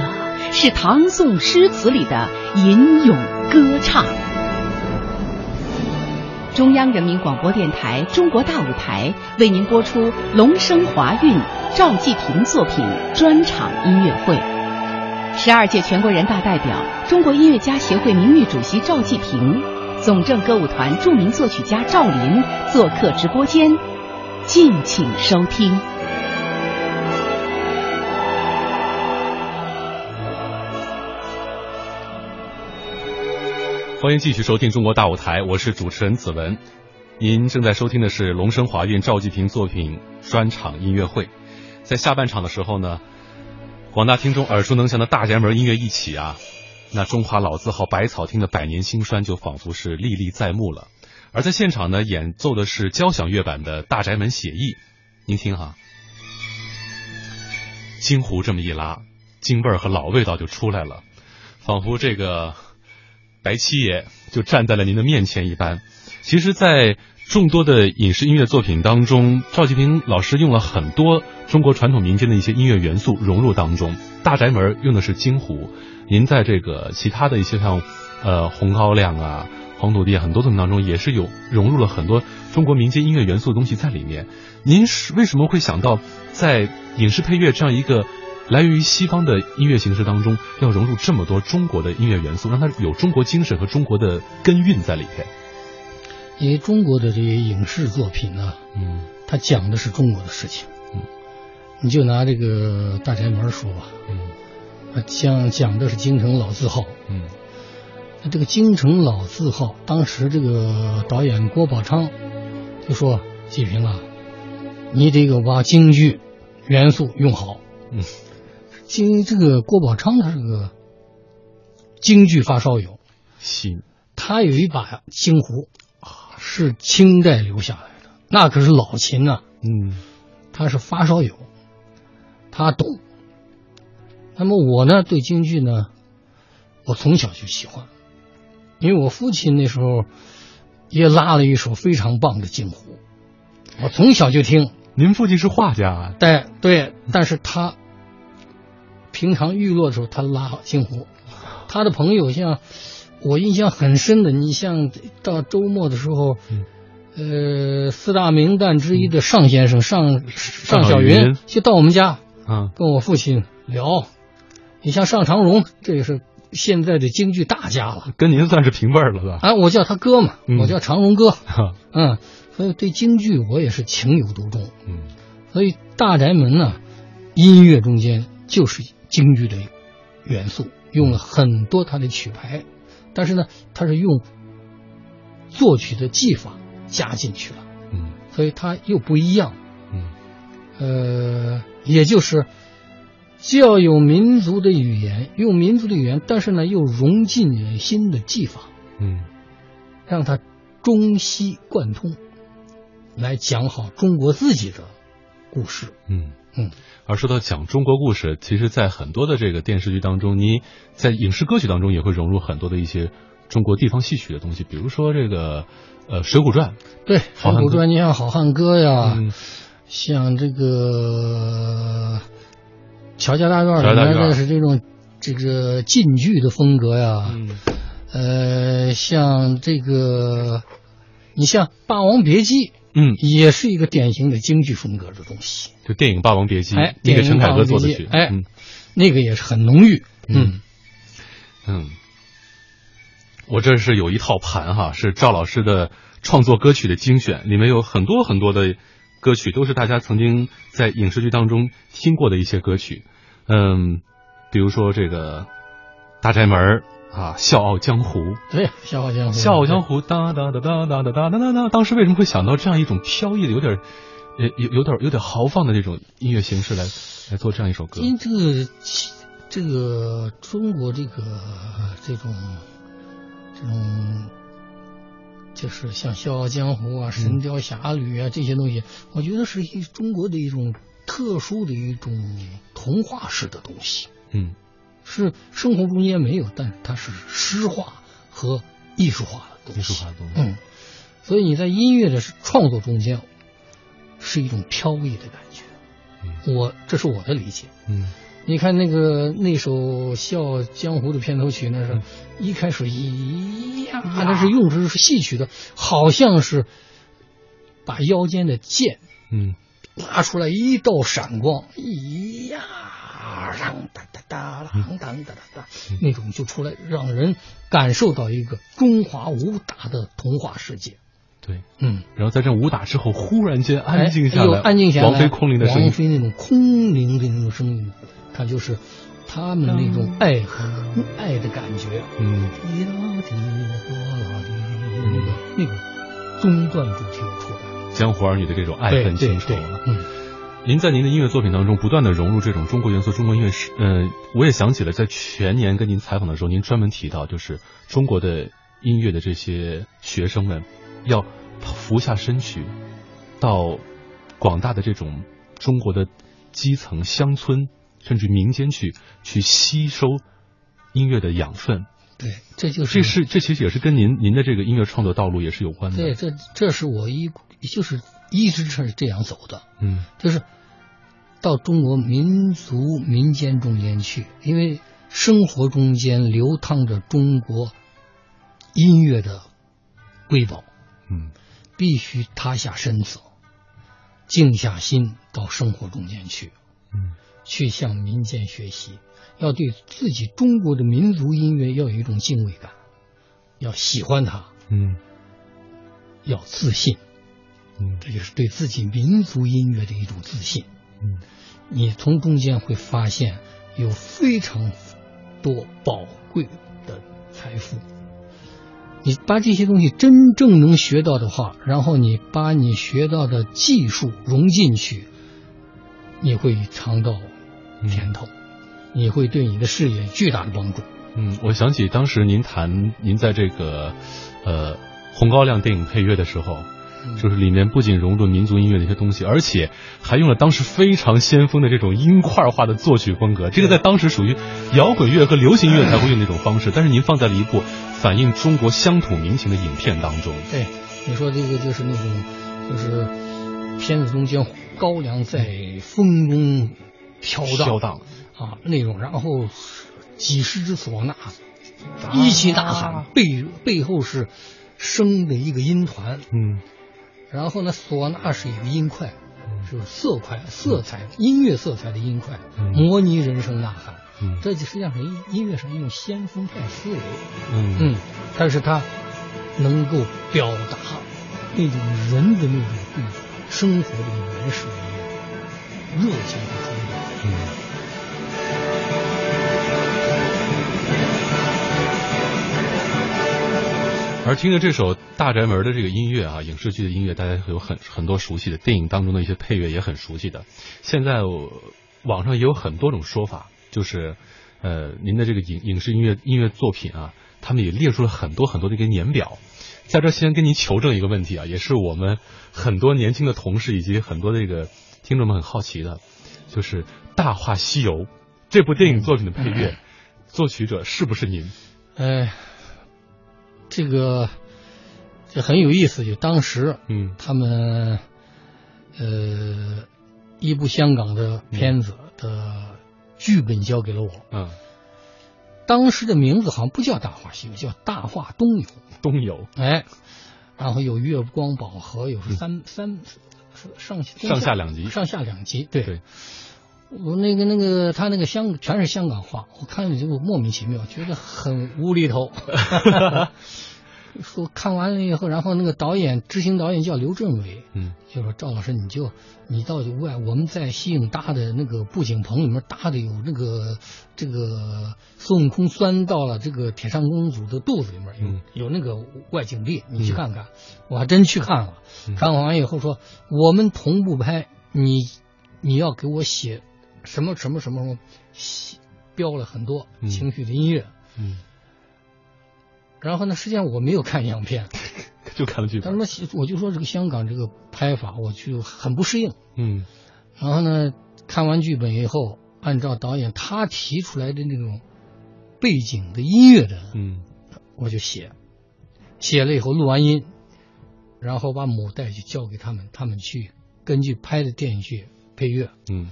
是唐宋诗词里的吟咏歌唱。中央人民广播电台《中国大舞台》为您播出龙生华韵赵季平作品专场音乐会。十二届全国人大代表、中国音乐家协会名誉主席赵季平，总政歌舞团著名作曲家赵林做客直播间，敬请收听。欢迎继续收听《中国大舞台》，我是主持人子文。您正在收听的是龙生华韵赵季平作品专场音乐会。在下半场的时候呢，广大听众耳熟能详的大宅门音乐一起啊，那中华老字号百草厅的百年兴衰就仿佛是历历在目了。而在现场呢，演奏的是交响乐版的《大宅门写意》，您听哈，京胡这么一拉，京味儿和老味道就出来了，仿佛这个。白七爷就站在了您的面前一般。其实，在众多的影视音乐作品当中，赵季平老师用了很多中国传统民间的一些音乐元素融入当中。《大宅门》用的是京胡，您在这个其他的一些像呃《红高粱》啊、《黄土地》很多作品当中，也是有融入了很多中国民间音乐元素的东西在里面。您是为什么会想到在影视配乐这样一个？来源于西方的音乐形式当中，要融入这么多中国的音乐元素，让它有中国精神和中国的根韵在里边。因为中国的这些影视作品呢，嗯，它讲的是中国的事情，嗯，你就拿这个《大宅门》说吧，嗯，讲讲的是京城老字号，嗯，那这个京城老字号，当时这个导演郭宝昌就说：“季平啊，你得给我把京剧元素用好，嗯。”京这个郭宝昌他是个京剧发烧友，行，他有一把京胡，是清代留下来的，那可是老琴呐，嗯，他是发烧友，他懂。那么我呢，对京剧呢，我从小就喜欢，因为我父亲那时候也拉了一首非常棒的京胡，我从小就听。您父亲是画家，对对，但是他。平常娱乐的时候，他拉京胡，他的朋友像我印象很深的，你像到周末的时候，呃，四大名旦之一的尚先生尚尚小云就到我们家，啊，跟我父亲聊。你像尚长荣，这也是现在的京剧大家了，跟您算是平辈了，是吧？啊，我叫他哥嘛，我叫长荣哥，*laughs* 嗯，所以对京剧我也是情有独钟，嗯，所以大宅门呢，音乐中间就是。京剧的元素用了很多他的曲牌，但是呢，他是用作曲的技法加进去了，嗯，所以它又不一样，嗯，呃，也就是既要有民族的语言，用民族的语言，但是呢，又融进人心的技法，嗯，让它中西贯通，来讲好中国自己的故事，嗯。嗯。而说到讲中国故事，其实，在很多的这个电视剧当中，你在影视歌曲当中也会融入很多的一些中国地方戏曲的东西，比如说这个呃《水浒传》。对，《水浒传》你像《好汉歌》呀，像这个《乔家大院》里面的是这种这个晋剧的风格呀，呃，像这个你像《霸王别姬》。嗯，也是一个典型的京剧风格的东西。就电影《霸王别姬》，哎，那个陈凯歌做的曲，哎，那个也是很浓郁。嗯嗯，我这是有一套盘哈，是赵老师的创作歌曲的精选，里面有很多很多的歌曲，都是大家曾经在影视剧当中听过的一些歌曲。嗯，比如说这个《大宅门》。啊，笑傲江湖，对，笑傲江湖，笑傲江湖，哒哒哒哒哒哒哒哒哒。当时为什么会想到这样一种飘逸的、有点，呃，有有点有点豪放的这种音乐形式来来做这样一首歌？因为这个这个中国这个这种这种，就是像笑傲江湖啊、神雕侠侣啊这些东西，我觉得是一中国的一种特殊的一种童话式的东西。嗯。是生活中间没有，但是它是诗化和艺术化的东西。艺术化的东西，嗯，所以你在音乐的创作中间，是一种飘逸的感觉。我这是我的理解。嗯，你看那个那首《笑江湖》的片头曲，那是一开始一呀，那是用的是戏曲的，好像是把腰间的剑，嗯，拉出来一道闪光，一呀，当哒哒哒，当当哒哒哒，那种就出来，让人感受到一个中华武打的童话世界。对，嗯，然后在这武打之后，忽然间安静下来，安静下来，王菲空灵的声音，王菲那种空灵的那种声音，它就是他们那种爱和爱的感觉，嗯，那个那个中段主题出来，江湖儿女的这种爱恨情仇，嗯。您在您的音乐作品当中不断的融入这种中国元素，中国音乐是，呃，我也想起了在全年跟您采访的时候，您专门提到，就是中国的音乐的这些学生们。要俯下身去，到广大的这种中国的基层乡村，甚至民间去，去吸收音乐的养分。对，这就是这是这其实也是跟您您的这个音乐创作道路也是有关的。对，这这是我一就是一直是这样走的。嗯，就是到中国民族民间中间去，因为生活中间流淌着中国音乐的瑰宝。嗯，必须塌下身子，静下心到生活中间去，嗯，去向民间学习，要对自己中国的民族音乐要有一种敬畏感，要喜欢它，嗯，要自信，嗯，这就是对自己民族音乐的一种自信，嗯，你从中间会发现有非常多宝贵的财富。你把这些东西真正能学到的话，然后你把你学到的技术融进去，你会尝到甜头，你会对你的事业巨大的帮助。嗯，我想起当时您谈您在这个呃《红高粱》电影配乐的时候。就是里面不仅融入了民族音乐的一些东西，而且还用了当时非常先锋的这种音块化的作曲风格。这个在当时属于摇滚乐和流行乐才会用那种方式，但是您放在了一部反映中国乡土民情的影片当中。对，你说这个就是那种，就是片子中间高粱在风中飘荡，飘荡啊那种，然后几十只唢呐一起呐喊，背背后是生的一个音团，嗯。然后呢，唢呐是一个音块，是色块、色彩、音乐色彩的音块，模拟人声呐喊。这就实际上是音音乐上一种先锋派思维。嗯嗯，但是它能够表达那种人的那种对生活的原始的热情和冲动。嗯。而听着这首《大宅门》的这个音乐啊，影视剧的音乐，大家有很很多熟悉的，电影当中的一些配乐也很熟悉的。现在网上也有很多种说法，就是呃，您的这个影影视音乐音乐作品啊，他们也列出了很多很多的一个年表。在这先跟您求证一个问题啊，也是我们很多年轻的同事以及很多这个听众们很好奇的，就是《大话西游》这部电影作品的配乐作曲者是不是您？哎。这个这很有意思，就当时，嗯，他们呃一部香港的片子的剧本交给了我，嗯，当时的名字好像不叫《大话西游》，叫《大话东游》。东游，哎，然后有月光宝盒，有三三上上下两集，上下两集，对。对。我那个那个他那个香全是香港话，我看了就莫名其妙，觉得很无厘头。*laughs* 说看完了以后，然后那个导演执行导演叫刘镇伟，嗯，就说赵老师你就你到外我们在西影搭的那个布景棚里面搭的有那个这个孙悟空钻到了这个铁扇公主的肚子里面有有那个外景地，你去看看。我还真去看了，看完以后说我们同步拍，你你要给我写。什么什么什么什么，标了很多情绪的音乐，嗯，然后呢，实际上我没有看样片，*laughs* 就看了剧本。他说，我就说这个香港这个拍法，我就很不适应，嗯，然后呢，看完剧本以后，按照导演他提出来的那种背景的音乐的，嗯，我就写，写了以后录完音，然后把母带去交给他们，他们去根据拍的电视剧配乐，嗯。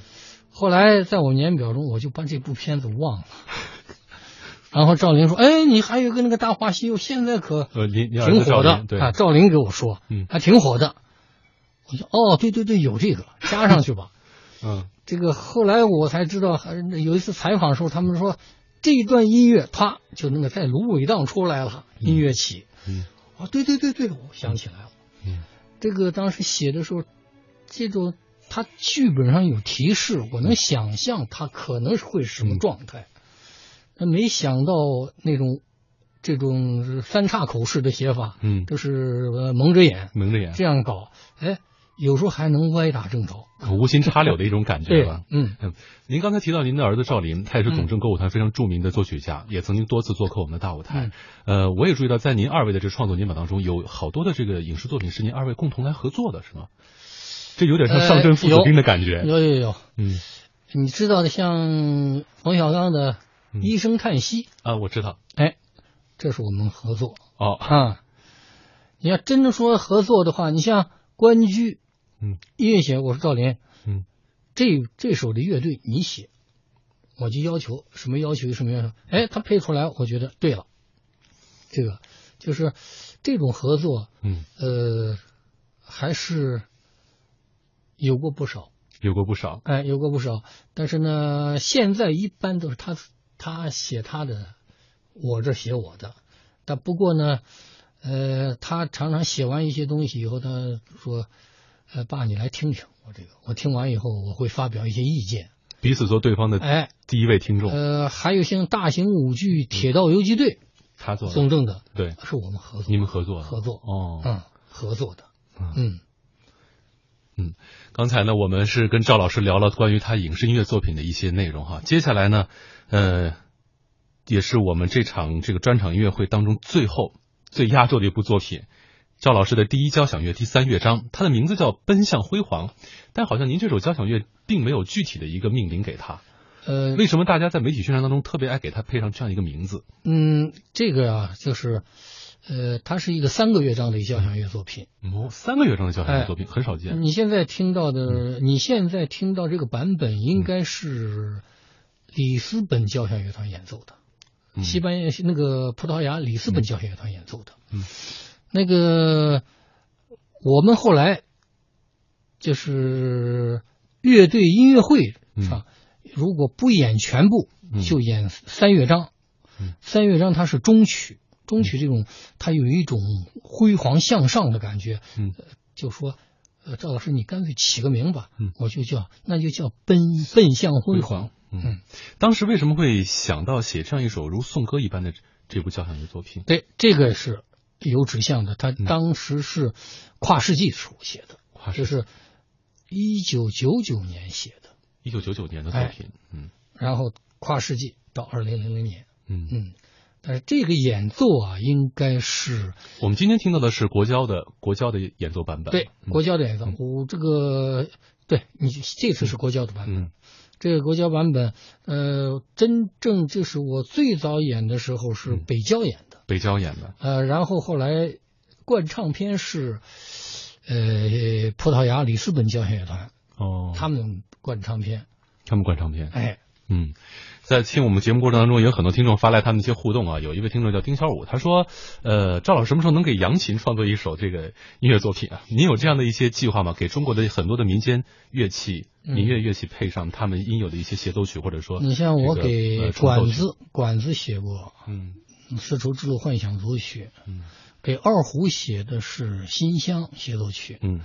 后来在我年表中，我就把这部片子忘了。*laughs* 然后赵琳说：“哎，你还有一个那个《大话西游》，现在可挺火的对啊。”赵琳给我说，嗯，还挺火的。我说：“哦，对对对，有这个，加上去吧。*laughs* ”嗯，这个后来我才知道，还有一次采访的时候，他们说这一段音乐，啪就那个在芦苇荡出来了，音乐起。嗯，哦，对对对对，我想起来了。嗯，这个当时写的时候，这种他剧本上有提示，我能想象他可能会是什么状态。那没想到那种这种三岔口式的写法，嗯，就是蒙着眼，蒙着眼这样搞，哎，有时候还能歪打正着，无心插柳的一种感觉吧。嗯嗯，您刚才提到您的儿子赵林，他也是总政歌舞团非常著名的作曲家，也曾经多次做客我们的大舞台。呃，我也注意到，在您二位的这创作年表当中，有好多的这个影视作品是您二位共同来合作的，是吗？这有点像上阵父子兵的感觉。有有有，嗯，你知道的，像冯小刚的。一声叹息啊，我知道，哎，这是我们合作。哦。啊。你要真的说合作的话，你像关雎，嗯，音乐写我是赵林，嗯，这这首的乐队你写，我就要求什么要求什么要求，哎，他配出来，我觉得对了，这个就是这种合作，嗯，呃，还是有过不少，有过不少，哎，有过不少，但是呢，现在一般都是他。他写他的，我这写我的，但不过呢，呃，他常常写完一些东西以后，他说：“呃，爸，你来听听我这个。”我听完以后，我会发表一些意见。彼此做对方的哎第一位听众。呃，还有像大型舞剧《铁道游击队》，他做宋正的，对，是我们合作，你们合作合作哦，嗯，合作的，嗯。嗯，刚才呢，我们是跟赵老师聊了关于他影视音乐作品的一些内容哈。接下来呢，呃，也是我们这场这个专场音乐会当中最后最压轴的一部作品，赵老师的第一交响乐第三乐章，它的名字叫《奔向辉煌》，但好像您这首交响乐并没有具体的一个命名给他。呃，为什么大家在媒体宣传当中特别爱给他配上这样一个名字？嗯，这个啊，就是。呃，它是一个三个乐章的一交响乐作品。哦，三个乐章的交响乐作品、哎、很少见。你现在听到的，嗯、你现在听到这个版本，应该是里斯本交响乐团演奏的，嗯、西班牙那个葡萄牙里斯本交响乐团演奏的。嗯，那个我们后来就是乐队音乐会上，如果不演全部，就演三乐章。嗯、三乐章它是中曲。中曲这种，它有一种辉煌向上的感觉。嗯，就说，呃，赵老师，你干脆起个名吧。嗯，我就叫，那就叫奔奔向辉煌。嗯，当时为什么会想到写这样一首如颂歌一般的这部交响乐作品？对，这个是有指向的。他当时是跨世纪时候写的，跨就是一九九九年写的。一九九九年的作品。嗯，然后跨世纪到二零零零年。嗯嗯。但是这个演奏啊，应该是我们今天听到的是国交的国交的演奏版本。对，国交的演奏。我、嗯、这个对你这次是国交的版本。嗯，这个国交版本，呃，真正就是我最早演的时候是北交演的。北交演的。呃，然后后来灌唱片是呃葡萄牙里斯本交响乐团。哦。他们灌唱片。他们灌唱片。哎。嗯。在听我们节目过程当中，也有很多听众发来他们一些互动啊。有一位听众叫丁小武，他说：“呃，赵老师什么时候能给扬琴创作一首这个音乐作品啊？您有这样的一些计划吗？给中国的很多的民间乐器、民乐乐器配上他们应有的一些协奏曲，或者说、你像我给管子、呃、管子写过，嗯，《丝绸之路幻想组曲》，嗯，给二胡写的是《新乡》协奏曲，嗯，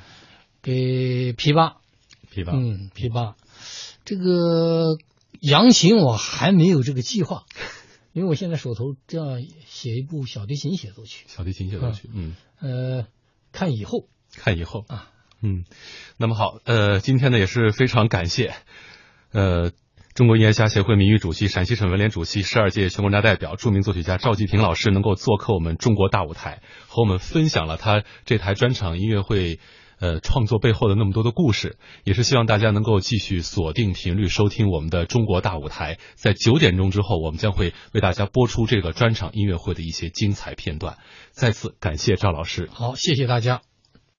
给琵琶，琵琶，嗯，琵琶，这个。”扬琴我还没有这个计划，因为我现在手头这样写一部小提琴协奏曲。小提琴协奏曲，嗯，呃，看以后，看以后啊，嗯，那么好，呃，今天呢也是非常感谢，呃，中国音乐家协会名誉主席、陕西省文联主席、十二届全国人大代表、著名作曲家赵季平老师能够做客我们中国大舞台，和我们分享了他这台专场音乐会。呃，创作背后的那么多的故事，也是希望大家能够继续锁定频率收听我们的中国大舞台。在九点钟之后，我们将会为大家播出这个专场音乐会的一些精彩片段。再次感谢赵老师，好，谢谢大家。